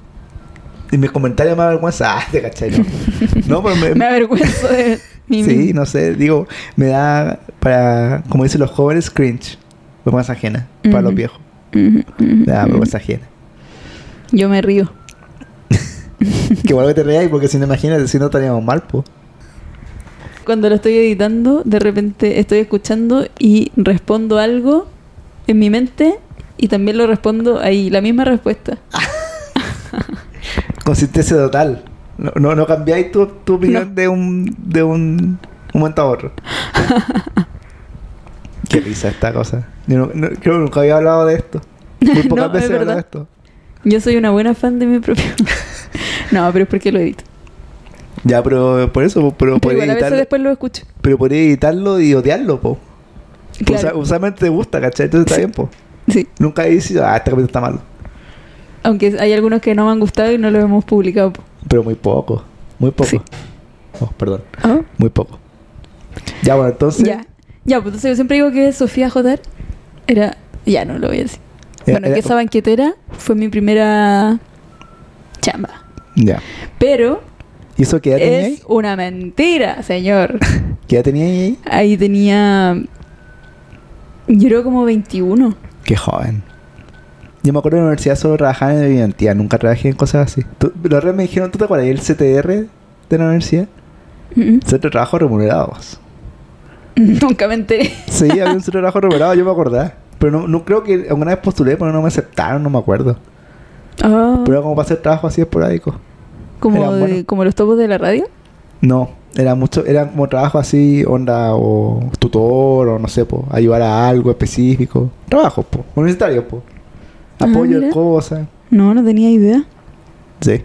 Y mis comentarios me da vergüenza. Ah, te cachai, no. (laughs) no, pero me, Me avergüenzo de mí Sí, no sé, digo, me da para, como dicen los jóvenes, cringe. Vergüenza ajena. Para los viejos. Me da vergüenza ajena. Yo me río. (laughs) que bueno que te reáis porque si no imagínate, si no estaríamos mal, pues. Cuando lo estoy editando, de repente estoy escuchando y respondo algo en mi mente y también lo respondo ahí, la misma respuesta. (laughs) Consistencia total. No, no, no cambiáis tu, tu opinión No. de un de un, un momento a otro. (laughs) Qué risa esta cosa. Yo no- no- creo que nunca había hablado de esto. Muy (laughs) pocas veces es he hablado de esto. Yo soy una buena fan de mi propio. no, pero es porque lo edito. Ya, pero por eso, pero Pero podría igual a veces editarlo, después lo escucho. pero podría editarlo y odiarlo, po. Claro. Usa- usualmente te gusta, ¿cachai? Entonces está bien, po. Sí. Nunca he dicho, ah, este capítulo está malo. Aunque hay algunos que no me han gustado y no los hemos publicado. Pero muy poco. Muy poco. Sí. Oh, perdón. ¿Ah? Muy poco. Ya, bueno, entonces. Ya. Ya, pues entonces yo siempre digo que Sofía Jotar era. Ya no lo voy a decir. Bueno, que esa banquetera fue mi primera chamba. Ya. Pero ¿Y eso qué edad tenía ahí? es una mentira, señor. (laughs) ¿Qué edad tenía ahí? Ahí tenía. Yo creo como 21. Qué joven. Yo me acuerdo de la universidad solo trabajaba en evidencia, nunca trabajé en cosas así. Otra vez me dijeron, ¿tú te acuerdas del CTR de la universidad? Mm, Centro de Trabajo Remunerados. (laughs) Nunca me enteré. Sí, había un (laughs) centro de trabajo remunerado, yo me acordaba. Pero no, no creo que alguna vez postulé, pero no me aceptaron, no me acuerdo. Ah, Pero era como para hacer trabajo así esporádico. como, era de- bueno. como los topos de la radio. No, era mucho, eran como trabajo así, onda o tutor o no sé, po, ayudar a algo específico. Trabajos, po, universitarios, po. Ah, Apoyo en cosas. No, no tenía idea. Sí.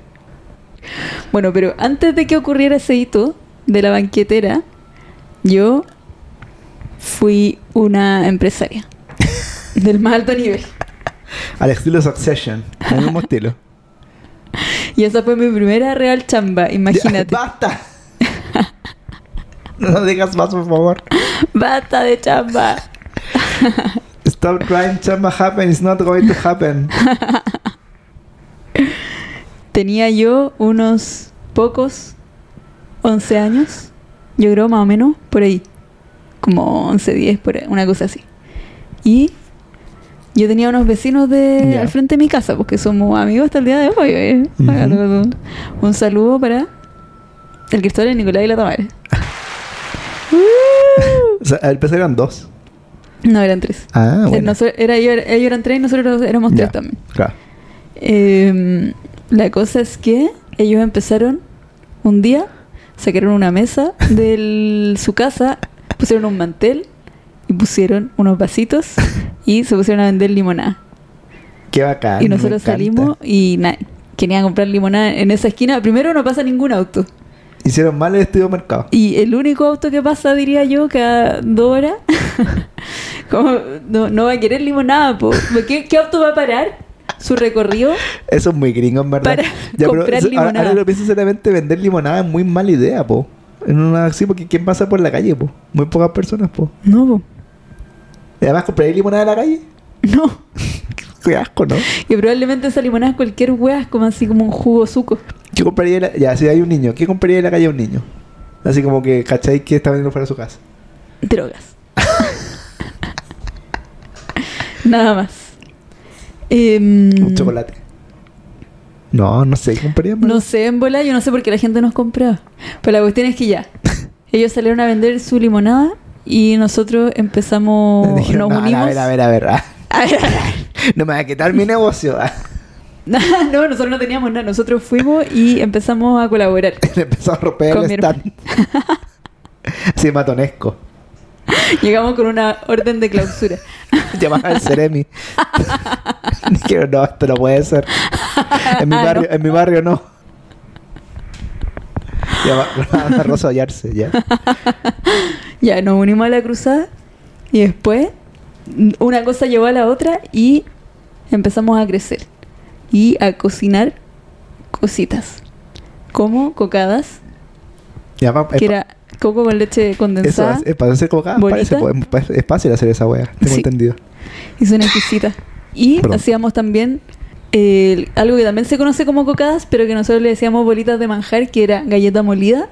Bueno, pero antes de que ocurriera ese hito de la banquetera, yo fui una empresaria (laughs) del más alto nivel. Al estilo Succession, el mismo (laughs) estilo. Y esa fue mi primera real chamba, imagínate. Ya, ¡Basta! (laughs) no digas más, por favor. Basta de chamba. Stop trying chamba happen, it's not going to happen. Tenía yo unos pocos 11 años, yo creo más o menos, por ahí. Como 11, 10, por ahí, una cosa así. Y yo tenía unos vecinos de al frente de mi casa, porque somos amigos hasta el día de hoy. eh. Un saludo para el Cristóbal, el Nicolás y la Tamara. (laughs) O sea, al empezar eran dos. No, eran tres. Ah, bueno. era, ellos eran tres y nosotros éramos tres Ya, también. Claro. Eh, la cosa es que ellos empezaron un día, sacaron una mesa de (laughs) su casa, pusieron un mantel y pusieron unos vasitos y se pusieron a vender limonada. Qué bacán. y nosotros salimos y querían comprar limonada en esa esquina. Primero no pasa ningún auto. Hicieron mal el estudio de mercado. Y el único auto que pasa, diría yo, cada dos horas, (laughs) como no, no va a querer limonada. po. ¿Qué, ¿Qué auto va a parar? Su recorrido Eso es muy gringo, en verdad. Para comprar ahora- limonada. Ahora lo pienso seriamente, vender limonada es muy mala idea, po. En una así, porque ¿quién pasa por la calle, po? Muy pocas personas, po. No, po. Y además, ¿compraría limonada en la calle? no. (laughs) Qué asco, ¿no? Y probablemente esa limonada es cualquier hueá, es como así como un jugo suco. ¿Qué compraría la... Ya, si hay un niño, ¿qué compraría en la calle a un niño? Así como que, ¿cachai? Que está vendiendo fuera de su casa. Drogas. (laughs) Nada más. Em, Un chocolate. No, no sé, ¿qué compraría? No sé, en bola, yo no sé por qué la gente nos compraba. Pero la cuestión es que ya. (laughs) Ellos salieron a vender su limonada y nosotros empezamos, (laughs) Dijeron, nos "No, unimos. A ver, a ver, a ver. ah, A ver, a ver. No me va a quitar mi negocio. ah". (laughs) no, nosotros no teníamos nada. Nosotros fuimos y empezamos a colaborar. (laughs) Le empezó a romper el stand. (laughs) Así matonesco. Llegamos con una orden de clausura. Llamaba al Ceremi. Dijeron, no, esto no puede ser. En mi Ah, barrio, en mi barrio no. A Rosa ya. Ya, nos unimos a la cruzada y después una cosa llevó a la otra y empezamos a crecer y a cocinar cositas como cocadas, que era coco con leche Eso, condensada es, para hacer coca, Bolita. parece, pues, es fácil hacer esa wea, tengo Sí. entendido. y son exquisitas. Y Perdón. hacíamos también eh, algo que también se conoce como cocadas, pero que nosotros le decíamos bolitas de manjar, que era galleta molida,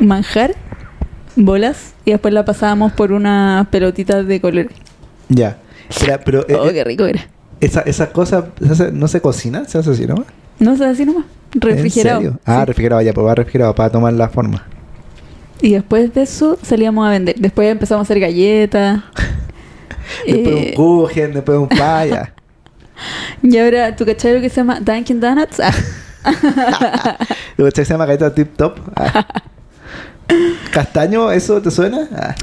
manjar, bolas, y después la pasábamos por unas pelotitas de color. Ya. Era- pero eh, Oh, eh, qué rico era. esa, esa cosa ¿se hace- no se cocina, se hace así nomás. No sé, así nomás. Refrigerado. ¿En serio? Ah, Sí. refrigerado, ya, pues va refrigerado para tomar la forma. Y después de eso salíamos a vender. Después empezamos a hacer galletas. (laughs) Después Eh, un kuchen, después un paya. (laughs) y ahora, ¿tú cachai lo que se llama Dunkin' Donuts? Ah, (laughs) Luego se llama galleta tip top. Castaño, ¿eso te suena? Ah.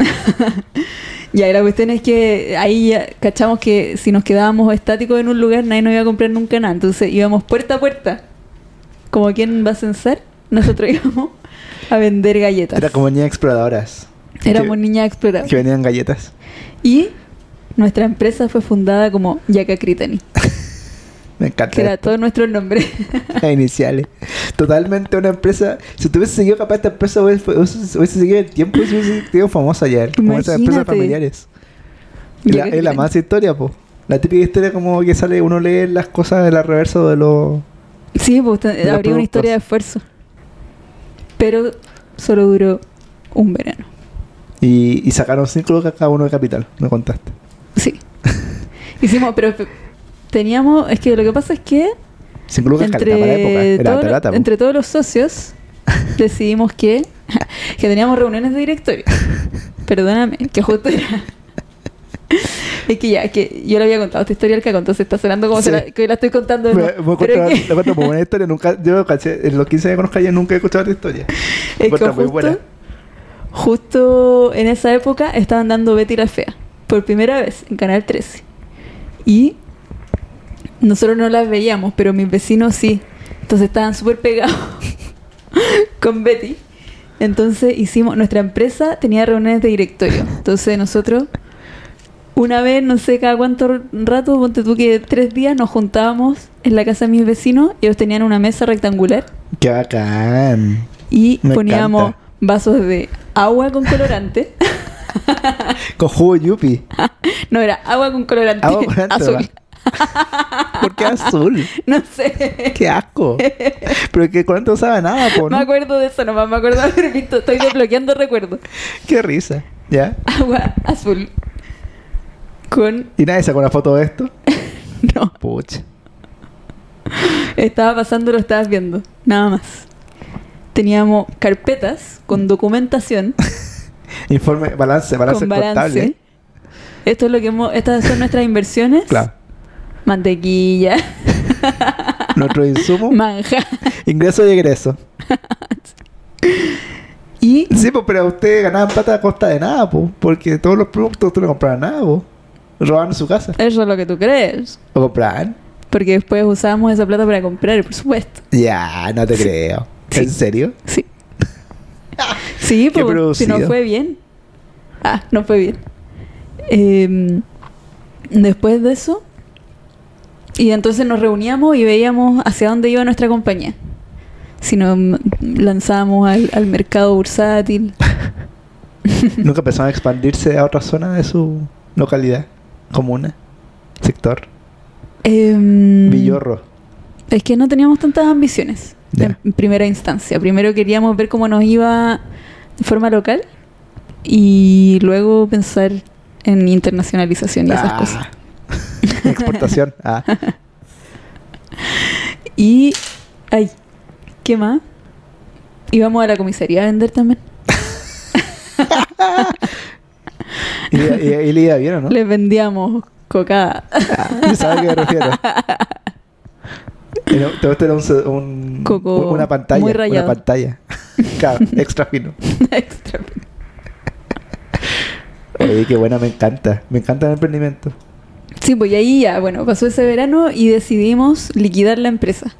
(laughs) ya, la cuestión es que ahí ya cachamos que si nos quedábamos estáticos en un lugar, nadie nos iba a comprar nunca nada. Entonces íbamos puerta a puerta. Como quien va a censar, nosotros (laughs) íbamos a vender galletas. Era como niñas exploradoras. Éramos niñas exploradoras. que venían galletas. Y nuestra empresa fue fundada como Yaka Critani, (laughs) Me encanta. que era todo nuestro nombre. (laughs) Las iniciales. Totalmente una empresa. Si tú hubieses seguido capaz esta empresa, hubiese, seguido el tiempo y hubiese sido famosa ya. Como esas empresas familiares. La- es la más historia, po. La típica historia como que sale, uno lee las cosas de la reversa de los... Sí, pues habría una historia de esfuerzo. Pero solo duró un verano. Y, y sacaron cinco lucas cada uno de capital, me contaste. Sí. (laughs) Hicimos, pero pe- teníamos, es que lo que pasa es que lucas caleta para la época. entre, Era po. entre todos los socios (laughs) decidimos que, (laughs) que teníamos reuniones de directorio. (laughs) Perdóname, que justo era... Es que ya, que yo le había contado esta historia al Caco, entonces está sonando como Sí. se la, que la estoy contando. de Me, me Pero es que- buena historia. Nunca, yo en los 15 años que conozco a ella nunca he escuchado esta historia. Es que Encuentro muy justo, buena. justo en esa época estaban dando Betty la Fea por primera vez en Canal 13. Y nosotros no las veíamos, pero mis vecinos sí. Entonces estaban súper pegados (laughs) con Betty. Entonces hicimos, nuestra empresa tenía reuniones de directorio. Entonces nosotros, una vez, no sé cada cuánto rato, ponte tú que tres días nos juntábamos en la casa de mis vecinos. Ellos tenían una mesa rectangular Qué bacán. y Me poníamos encanta. vasos de agua con colorante. (laughs) Con jugo yupi. (laughs) no, era agua con colorante, Agua con colorante, azul. ¿Por qué azul? (laughs) No sé. Qué asco. Pero que con no sabe nada, po, Me ¿no? acuerdo de eso nomás, me acuerdo de haber visto. Estoy desbloqueando recuerdos. Qué risa. ¿Ya? Agua azul. Con. ¿Y nadie sacó una foto de esto? (laughs) No, Pucha. estaba pasando, lo estabas viendo. Nada más. Teníamos carpetas con documentación, (laughs) Informe, balance, balance con balance. contable. Esto es lo que hemos, estas son nuestras inversiones. Claro. Mantequilla, Nuestro insumo. manja. ingreso y egreso. Y Sí, pues, pero ustedes ganaban plata a costa de nada, pues. Porque todos los productos ustedes no compraban nada, pues. Robaban su casa. eso es lo que tú crees. ¿O compraban? Porque después usábamos esa plata para comprar, por supuesto. Ya, no te creo. Sí. ¿En serio? Sí. (laughs) Sí, pues, si no fue bien. Ah, no fue bien. Em, después de eso, y entonces nos reuníamos y veíamos hacia dónde iba nuestra compañía. Si nos lanzábamos al, al mercado bursátil. (laughs) Nunca a expandirse a otra zona de su localidad, comuna, sector. Em, Villorro. Es que no teníamos tantas ambiciones en primera instancia. Primero queríamos ver cómo nos iba de forma local y luego pensar en internacionalización y esas Ah. cosas. (laughs) Exportación. Ah. Y, ay, ¿qué más? Íbamos a la comisaría a vender también. (laughs) ¿Y, y, y le iba bien o no? Les vendíamos coca. Ah, ¿y ¿Sabes a qué me refiero? Esto era un, un- Coco una pantalla. muy Una rayado. pantalla. (laughs) Claro, extra fino. Extra. Oye, qué buena, me encanta. Me encanta el emprendimiento. Sí, pues y ahí ya, bueno, pasó ese verano y decidimos liquidar la empresa.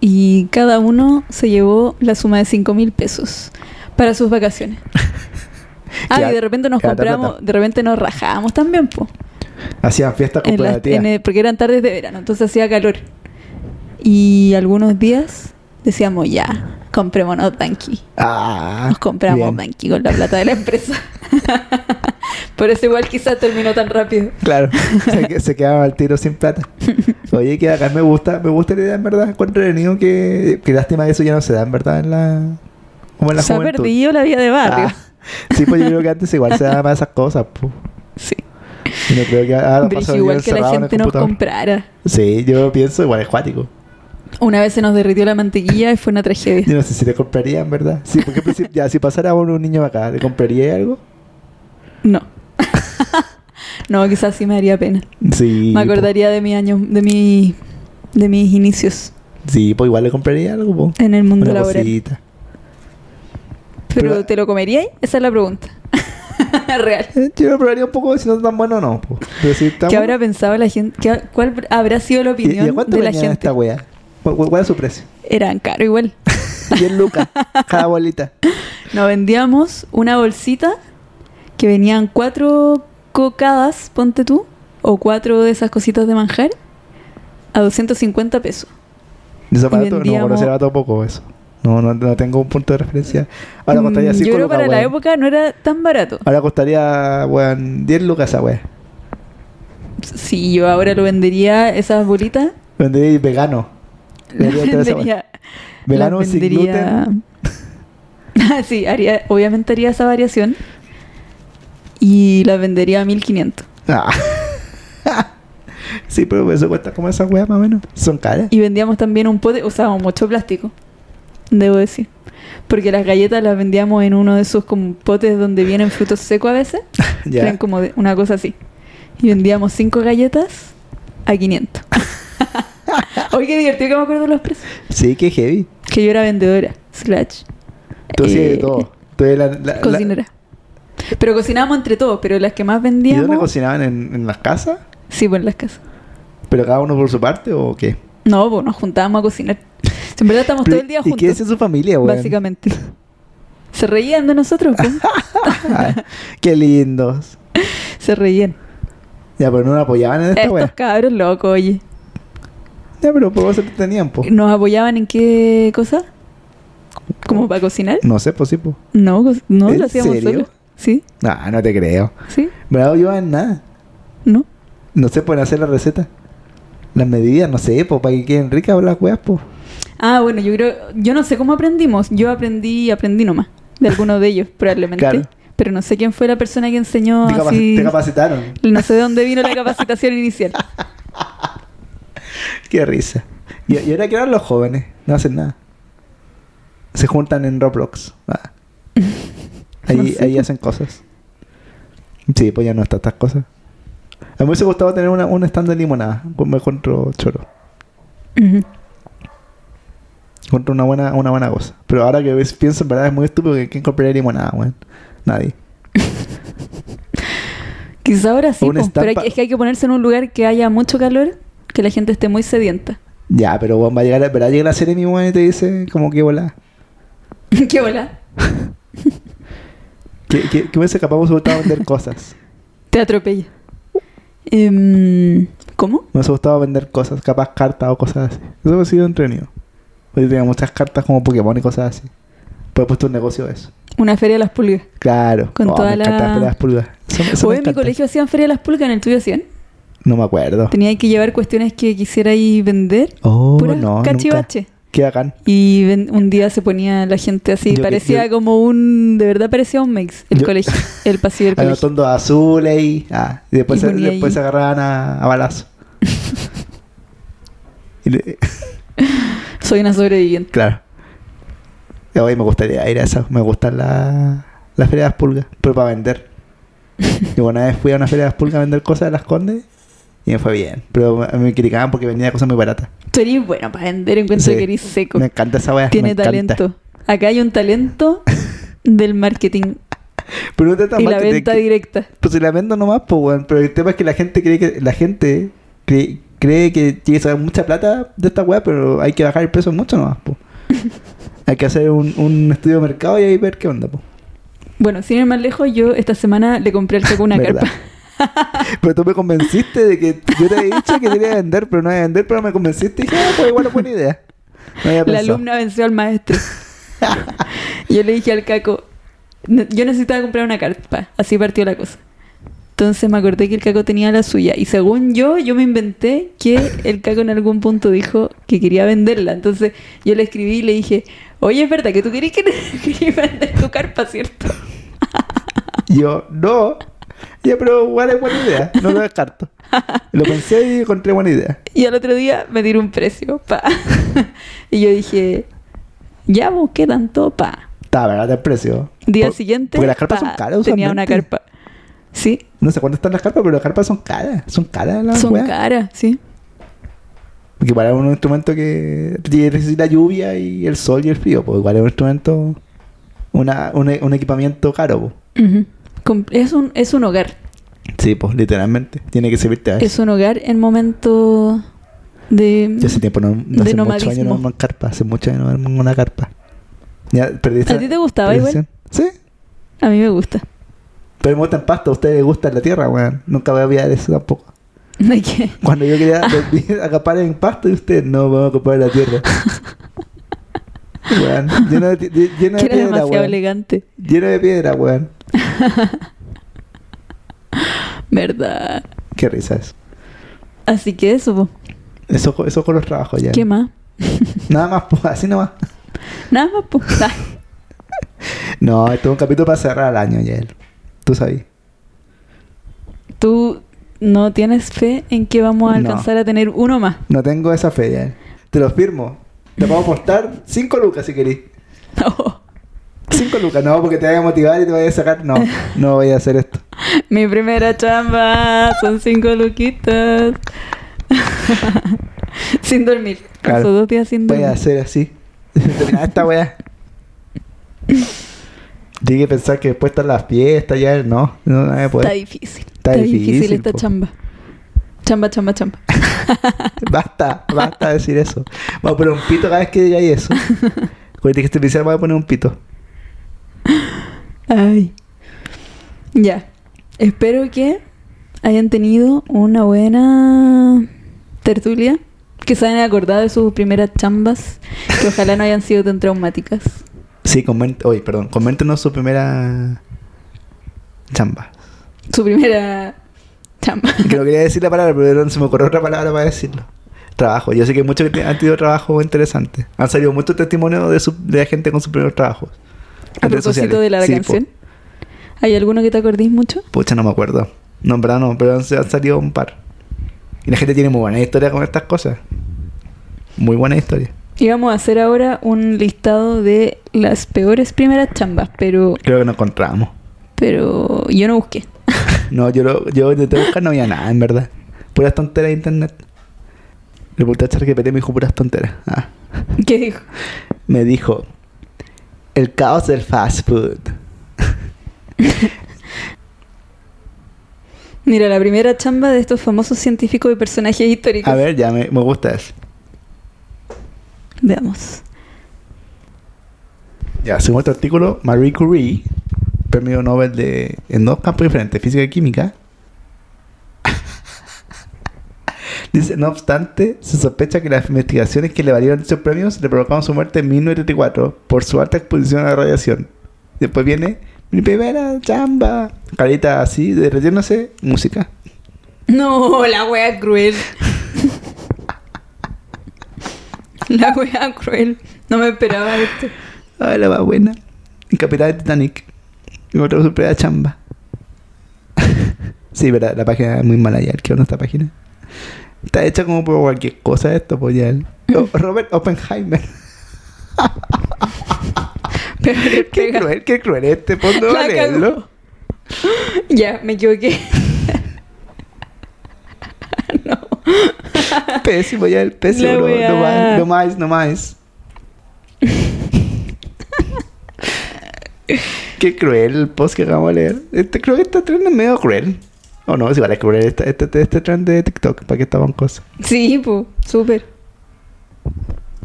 Y cada uno se llevó la suma de 5 mil pesos para sus vacaciones. (laughs) Ah, y de repente nos compramos, plata. de repente nos rajábamos también, pues. Hacían fiestas porque eran tardes de verano, entonces hacía calor. Y algunos días decíamos, ya, comprémonos Danky. Ah, Nos compramos bien. Danky con la plata de la empresa. (laughs) Por eso igual quizás terminó tan rápido. Claro, se, que- se quedaba al tiro sin plata. (laughs) Oye, que acá me gusta, me gusta la idea, en verdad. Encuentro entretenido que, que lástima que eso ya no se da, en verdad, en la. Como en la Se ha perdido la vida de barrio. Ah, sí, pues yo creo que (laughs) antes igual se daba más esas cosas, pues. Sí. Y no creo que ahora igual que la gente nos comprara. Sí, yo pienso igual es cuático. Una vez se nos derritió la mantequilla y fue una tragedia. Yo no sé si le compraría, en verdad. Sí, por ejemplo, si, ya, si pasara un, un niño acá, ¿le compraría algo? No. (laughs) no, quizás sí me daría pena. Sí. Me acordaría de mi año, de mi, de mis inicios. Sí, pues igual le compraría algo, po. en el mundo Una laboral. cosita. Pero, Pero- ¿te lo comeríais? Esa es la pregunta. (laughs) Real. Eh, Yo lo probaría un poco si no es tan bueno o no, po. Pero si está ¿Qué bueno- habrá pensado la gente? ¿Qué- ¿Cuál habrá sido la ¿Y, opinión y cuánto de la gente? esta wea? ¿Cu- cu- ¿Cuál es su precio? Eran caro igual. (laughs) 10 lucas cada bolita. (laughs) Nos vendíamos una bolsita que venían cuatro cocadas, ponte tú, o cuatro de esas cositas de manjar, a 250 pesos. Eso Y barato, no vendíamos- si era poco eso. No, no, no tengo un punto de referencia. Ahora costaría Mm, 5 Yo creo lucas, para la weón. época no era tan barato. Ahora costaría, weón, 10 lucas esa wea. Si yo ahora lo vendería, esas bolitas, Vendería vegano. Vendería wea. vendería. Sin vendería- (laughs) sí, haría, obviamente haría esa variación. Y las vendería a 1500. Ah. (laughs) sí, pero eso cuesta como esas weas más o menos. Son caras. Y vendíamos también un pote, usábamos mucho plástico, debo decir. Porque las galletas las vendíamos en uno de esos como potes donde vienen frutos secos a veces. (laughs) Ya. Eran como de- una cosa así. Y vendíamos cinco galletas a 500. (laughs) Oye, qué divertido que me acuerdo de los precios. Sí, qué heavy. Que yo era vendedora, slash. Tú hacías de eh, todo. Tú la, la- la- Cocinera. Pero cocinábamos entre todos, pero las que más ¿Y vendíamos... dónde cocinaban? ¿En, en las casas? Sí, pues en las casas. ¿Pero cada uno por su parte o qué? No, pues nos juntábamos a cocinar. En verdad estamos todo el día ¿Y qué juntos. decía su familia, weón? Básicamente. Se reían de nosotros, pues. (laughs) Qué lindos. Se reían. Ya, pero no nos apoyaban en esta Estos wea. cabros locos, oye. Ya, pero por tenían, po. ¿Nos apoyaban en qué cosa? ¿Como para cocinar? No sé, pues sí, po. No, no, ¿En lo hacíamos serio? solos. ¿Sí? Nah, no te creo. ¿Sí? ¿Verdad? No llevaban nada. ¿No? No se pueden hacer la receta. Las medidas, no sé, po, para que queden ricas las weas, po. Ah, bueno, yo creo... Yo no sé cómo aprendimos. Yo aprendí, aprendí nomás. De algunos de ellos, probablemente. Claro. Pero no sé quién fue la persona que enseñó Te, así... te capacitaron. No sé de dónde vino la capacitación inicial. (laughs) (laughs) Qué risa. Y, y ahora que eran los jóvenes, no hacen nada. Se juntan en Roblox. (laughs) Ah. Ahí, No sé. ahí hacen cosas. Sí, pues ya no están estas cosas. A mí me hubiese gustado tener una, un stand de limonada. pues Me encuentro choro. Ujú. Encuentro una buena, una buena cosa. Pero ahora que ves, pienso, en verdad es muy estúpido que quién compraría limonada, weón. Nadie. (laughs) Quizá ahora sí, pero es que hay que ponerse en un lugar que haya mucho calor, que la gente esté muy sedienta. Ya, pero weón, va a llegar, ¿verdad? Llega la serie mi y te dice como que volá. (laughs) ¿Qué hola? Que, que, que hubiese capaz gustado vender cosas. Te atropella. Em, ¿Cómo? Me hubiese gustado vender cosas, capaz cartas o cosas así. Eso hubiese sido entretenido. Porque tenía muchas cartas como Pokémon y cosas así. Pues he puesto un negocio de eso. Una feria de las pulgas. Claro. Con Oh, toda me la- las pulgas. Eso- eso me Hoy en mi colegio hacían feria de las pulgas, en el tuyo hacían. No me acuerdo. Tenía que llevar cuestiones que quisierais vender. Oh, Puras no, nunca. cachivache. Qué bacán. Y ven- un día se ponía la gente así, Yo parecía yo- como un, de verdad parecía un mix, el Yo- colegio, el pasillo del (laughs) colegio. tondos azules y... Ah, y después, Y se, después se agarraban a, a balazo. (laughs) Le- (laughs) Soy una sobreviviente. claro. Hoy me gustaría ir a esas. Me gustan las las ferias de las pulgas. Pero para vender. Yo una vez fui a una feria de las pulgas a vender cosas de las condes. Y me fue bien. Pero me criticaban porque vendía cosas muy baratas. Tú eres bueno para vender, encuentro Sí. que eres seco. Me encanta esa weá. Tiene me encanta. talento. Acá hay un talento (laughs) del marketing Pero no y la venta que- directa. Pues si la vendo nomás, pues weón. Pero el tema es que la gente cree que la gente cree, cree que tiene que sacar mucha plata de esta weá, pero hay que bajar el precio mucho nomás, pues. (laughs) hay que hacer un, un estudio de mercado y ahí ver qué onda, pues. Bueno, sin ir más lejos, yo esta semana le compré al Caco una (laughs) carpa. Pero tú me convenciste de que yo te había dicho que quería vender, pero no iba a vender, pero me convenciste y dije, ah, pues igual es buena idea. No había La alumna venció al maestro. Yo le dije al Caco, "Ne- yo necesitaba comprar una carpa. Así partió la cosa. Entonces me acordé que el Caco tenía la suya. Y según yo, yo me inventé que el Caco en algún punto dijo que quería venderla. Entonces yo le escribí y le dije, oye, es verdad que tú querías, que (laughs) querías vender tu carpa, ¿cierto? Yo, no. (laughs) Ya, pero igual es buena idea. No lo descarto. (laughs) Lo pensé y encontré buena idea. Y al otro día me tiró un precio, pa. (laughs) y yo dije, ya busqué tanto, pa. Está barato el precio. Día Por- siguiente, Porque las carpas pa, son caras tenía una usualmente. carpa. Sí, No sé cuánto están las carpas, pero las carpas son caras. Son caras las son caras, sí. Porque para un instrumento que necesita lluvia y el sol y el frío, pues igual es un instrumento, una, un, un equipamiento caro, pues. Com- Es un, es un hogar. Sí, pues literalmente. Tiene que servirte a eso. Es un hogar en momento de... Yo hace tiempo no, no de hace muchos años no en carpa. Hace muchos años no en una carpa. Ya. ¿A ti te gustaba igual? Sí. A mí me gusta. Pero me gusta en pasto. A ustedes les gusta la tierra, weón. Nunca voy a olvidar eso tampoco. (laughs) ¿De qué? Cuando yo quería (laughs) dormir, acampar en pasto y ustedes no, vamos a en la tierra. (laughs) weón. Lleno de, de- lleno de piedra, demasiado weón. elegante. Lleno de piedra, weón. (laughs) ¿Verdad? Qué risa eso. Así que eso, po. Eso, eso con los trabajos ya. ¿Qué más? (laughs) Nada más, pues, así nomás. Nada más. Ah, (laughs) No, esto es un capítulo para cerrar el año, ya. Tú sabes. ¿Tú no tienes fe en que vamos a No. alcanzar a tener uno más? No tengo esa fe, ya. Te lo firmo. Te puedo apostar 5 lucas si querís. No. 5 lucas, no, porque te vaya a motivar y te vaya a sacar. No, no voy a hacer esto. (laughs) Mi primera chamba son cinco luquitas. (laughs) sin dormir. Claro. Paso dos días sin Voy dormir. a hacer así. (laughs) Esta weá. Tiene que pensar que después están las fiestas ya. No, no, no voy a Está difícil. Está Está, difícil, difícil, esta po. chamba. Chamba, chamba, chamba. (laughs) Basta, basta de decir eso. Vamos a poner un pito cada vez que digáis eso. (laughs) Cuando que este especial voy a poner un pito. Ay. Ya. Espero que hayan tenido una buena tertulia. Que se hayan acordado de sus primeras chambas. Que ojalá no hayan sido tan traumáticas. Sí, comenten, oye, perdón, coméntenos su primera chamba. Su primera chamba. Que no quería decir la palabra, pero no se me ocurrió otra palabra para decirlo. Trabajo. Yo sé que muchos han tenido trabajo interesante. Han salido muchos testimonios de, su, de gente con sus primeros trabajos. A propósito de la Sí, canción. ¿Hay alguno que te acordéis mucho? Pucha, no me acuerdo. No, en verdad no, pero han, han salido un par. Y la gente tiene muy buena historia con estas cosas. Muy buena historia. Y vamos a hacer ahora un listado de las peores primeras chambas, pero, Creo que nos encontramos. pero yo no busqué. No, yo, lo, yo intenté buscar, no había nada, en verdad. Puras tonteras de internet. Le pregunté a ChatGPT y me dijo puras tonteras. Ah. ¿Qué dijo? Me dijo, el caos del fast food. (laughs) Mira, la primera chamba de estos famosos científicos y personajes históricos. A ver, ya me, me gusta eso. Veamos. Ya, según este artículo, Marie Curie, premio Nobel de, en dos campos diferentes, física y química. (laughs) Dice, no obstante, se sospecha que las investigaciones que le valieron dichos premios le provocaron su muerte en 1934 por su alta exposición a la radiación. Después viene mi primera chamba. Carita así, derretiéndose, música. No, la wea cruel. (laughs) la wea cruel. No me esperaba esto. Ay, la va buena. En Capitán de Titanic. Encontró su primera chamba. (laughs) sí, pero la página es muy mala ya. ¿Qué onda esta página? Está hecha como por cualquier cosa esto, pues ya. Oh, Robert Oppenheimer. (laughs) Pero qué pega. cruel, qué cruel este. ¿Por no La leerlo? (laughs) Ya, me equivoqué. Pésimo, ya el pésimo, weá. No más, no más, no más. Qué cruel el post que acabamos de leer. Este, creo que este trend es medio cruel. O no, es igual es cruel este, este, este trend de TikTok. ¿Para qué estaban cosas? Sí, pues, súper.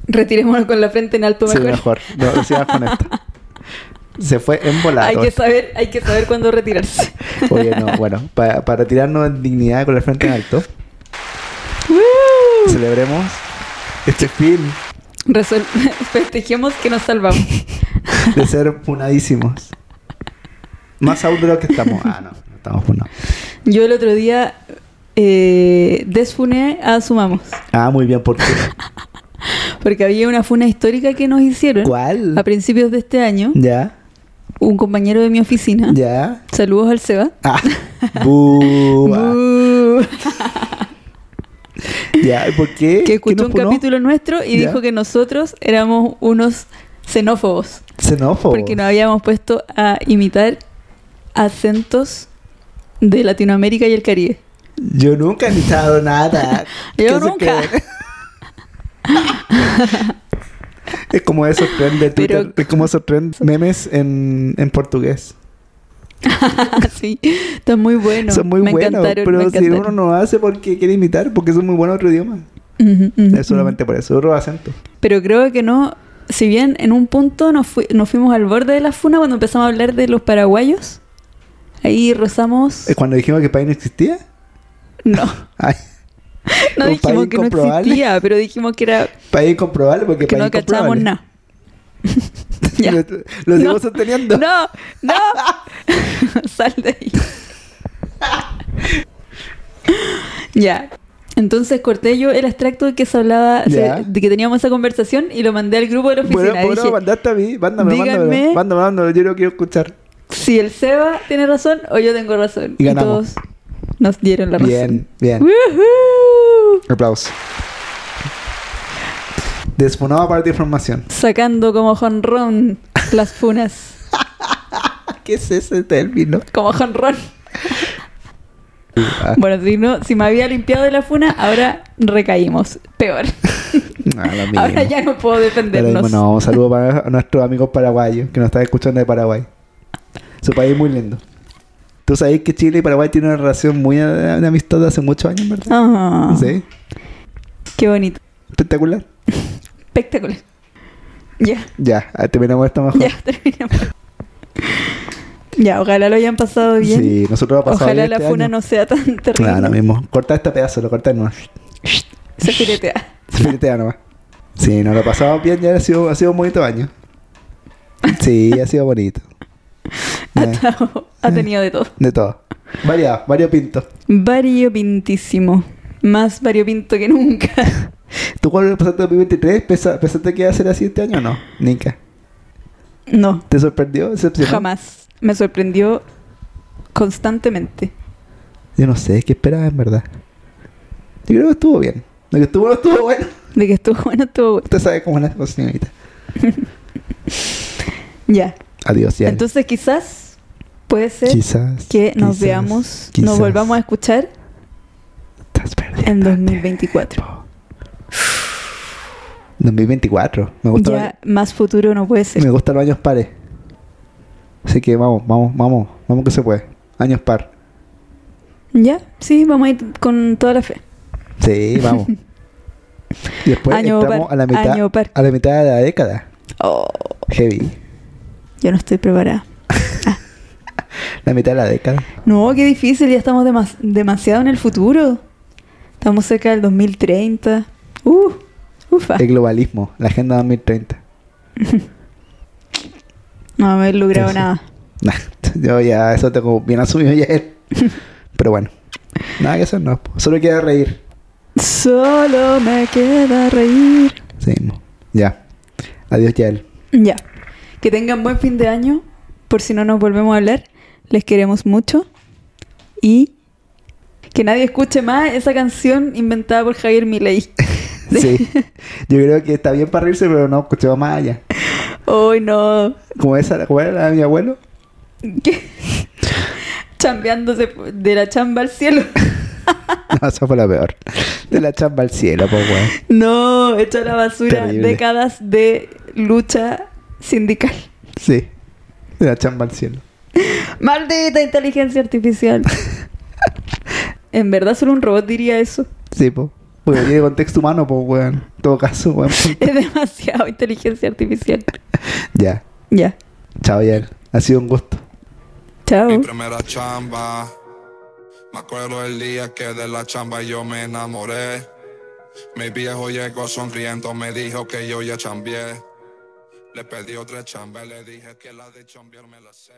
Retirémonos con la frente en alto Sí, mejor. mejor. No, sigamos con esto. (laughs) Se fue en volado. Hay que saber, hay que saber cuándo retirarse. (laughs) Oye, no, bueno, para, para retirarnos en dignidad con la frente en alto, celebremos este fin Resol- (laughs) Festejemos que nos salvamos. de ser funadísimos. Más aún de lo que estamos. Ah, no, no estamos funados. Yo el otro día eh, desfuné a Sumamos. Ah, muy bien, ¿por qué? (laughs) Porque había una funa histórica que nos hicieron ¿Cuál? a principios de este año. Ya, Un compañero de mi oficina. ya. Saludos al Seba. Ah, Uh, (laughs) (laughs) ya, ¿y ¿por qué? que ¿Qué escuchó un capítulo nuestro y Ya. dijo que nosotros éramos unos xenófobos. Xenófobo. Porque nos habíamos puesto a imitar acentos de Latinoamérica y el Caribe. Yo nunca he imitado nada. (laughs) Yo ¿Qué se nunca. (laughs) es como esos trend de Pero- Twitter. Es como esos trend memes en, en portugués. (laughs) sí, está muy bueno. son muy me buenos. pero si uno no hace porque quiere imitar, porque son muy buenos otro idioma. Es solamente por eso, otro acento. Pero creo que no. Si bien en un punto nos fuimos al borde de la funa cuando empezamos a hablar de los paraguayos, ahí rozamos. ¿Es cuando dijimos que país no existía? No, (laughs) Ay, no Un dijimos que no existía, pero dijimos que era país incomprobable porque que no país incomprobable. nada. (laughs) Ya. Lo, lo sigo No. sosteniendo. No, no. (laughs) Sal de ahí. ya. Entonces corté yo el extracto de que se hablaba, se- de que teníamos esa conversación y lo mandé al grupo de la oficina. Bueno, bueno, mandaste a mí. Mándame, díganme- mándame. Mándame, mándame. Yo lo quiero escuchar. Si el Seba tiene razón o yo tengo razón. Y ganamos. todos nos dieron la razón. Bien, bien. ¡Woohoo! Aplausos. Desfonaba para tu información. Sacando como jonrón las funas. (laughs) ¿Qué es ese término? Como jonrón. Ah, Bueno, si no, si me había limpiado de la funa, ahora recaímos. Peor. (laughs) ah. Ahora ya no puedo defendernos. mismo no, un saludo para nuestros amigos paraguayos que nos están escuchando de Paraguay. Su país es muy lindo. Tú sabes que Chile y Paraguay tienen una relación muy de, de amistad de hace muchos años, ¿verdad? Ah, Sí. Qué bonito. Espectacular. Espectacular. Ya, Ya, ah, terminamos esto mejor. ya (laughs) terminamos. Ya, ojalá lo hayan pasado bien. Sí, nosotros lo pasamos ojalá bien la este funa año. no sea tan terrible. Claro, lo mismo. Corta este pedazo, lo corta nuevo. Se filetea. (laughs) Se filetea nomás. Sí, nos lo pasamos bien, ya ha sido, ha sido un bonito año. Sí, ha sido bonito. Ha tenido de todo. de todo. Variado, variopinto. Variopintísimo. Más variopinto que nunca. (laughs) ¿Tú cuando pasaste 2023 pensa- pensaste que iba a ser así este año o no? Nika. No, ¿Te sorprendió? Jamás. Me sorprendió constantemente. Yo no sé, ¿qué esperaba en verdad? Yo creo que estuvo bien. Lo que estuvo no estuvo bueno. De que estuvo bueno, estuvo bueno. Usted sabe cómo es la señorita. (laughs) Ya. Adiós, ya. Entonces quizás puede ser quizás. que nos quizás, veamos, quizás. nos volvamos a escuchar Estás en el 2024. tiempo. 2024. Me gusta, Ya más futuro no puede ser. me gustan los años pares. Así que vamos, vamos, vamos. Vamos que se puede. Años par. Ya, sí, vamos a ir con toda la fe. Sí, vamos. (laughs) Y después Año estamos par, a la mitad a la mitad de la década. Oh, Heavy. yo no estoy preparada. La mitad de la década. No, qué difícil, ya estamos demas- demasiado en el futuro. Estamos cerca del 2030. Uh, ufa. El globalismo, la agenda 2030. (laughs) No haber logrado nada. (laughs) Nah, yo ya eso tengo bien asumido ya. (laughs) Pero bueno, nada que hacer, no. Solo queda reír. Solo me queda reír. Mo. ya. Adiós, Yael. Ya. Que tengan buen fin de año. Por si no nos volvemos a hablar. Les queremos mucho. Y que nadie escuche más esa canción inventada por Javier Milei. (laughs) Sí. Yo creo que está bien para reírse, pero no escuchemos más allá. Hoy no. Como esa, como era la de mi abuelo. ¿Qué? Chambeándose de la chamba al cielo. (laughs) No, esa fue la peor. De la chamba al cielo, pues, weón. No, hecho a la basura Terrible. décadas de lucha sindical. Sí. De la chamba al cielo. Maldita inteligencia artificial. (laughs) en verdad solo un robot diría eso. Sí, pues. Porque tiene contexto humano, pues, weón. En todo caso, weón. (laughs) Es demasiado inteligencia artificial. (laughs) Ya. Ya. Chao, ya. Ha sido un gusto. Chao. Mi primera chamba. Me acuerdo el día que de la chamba yo me enamoré. Mi viejo llegó sonriendo, me dijo que yo ya chambié. Le pedí otra chamba, le dije que la de chambear me la sé.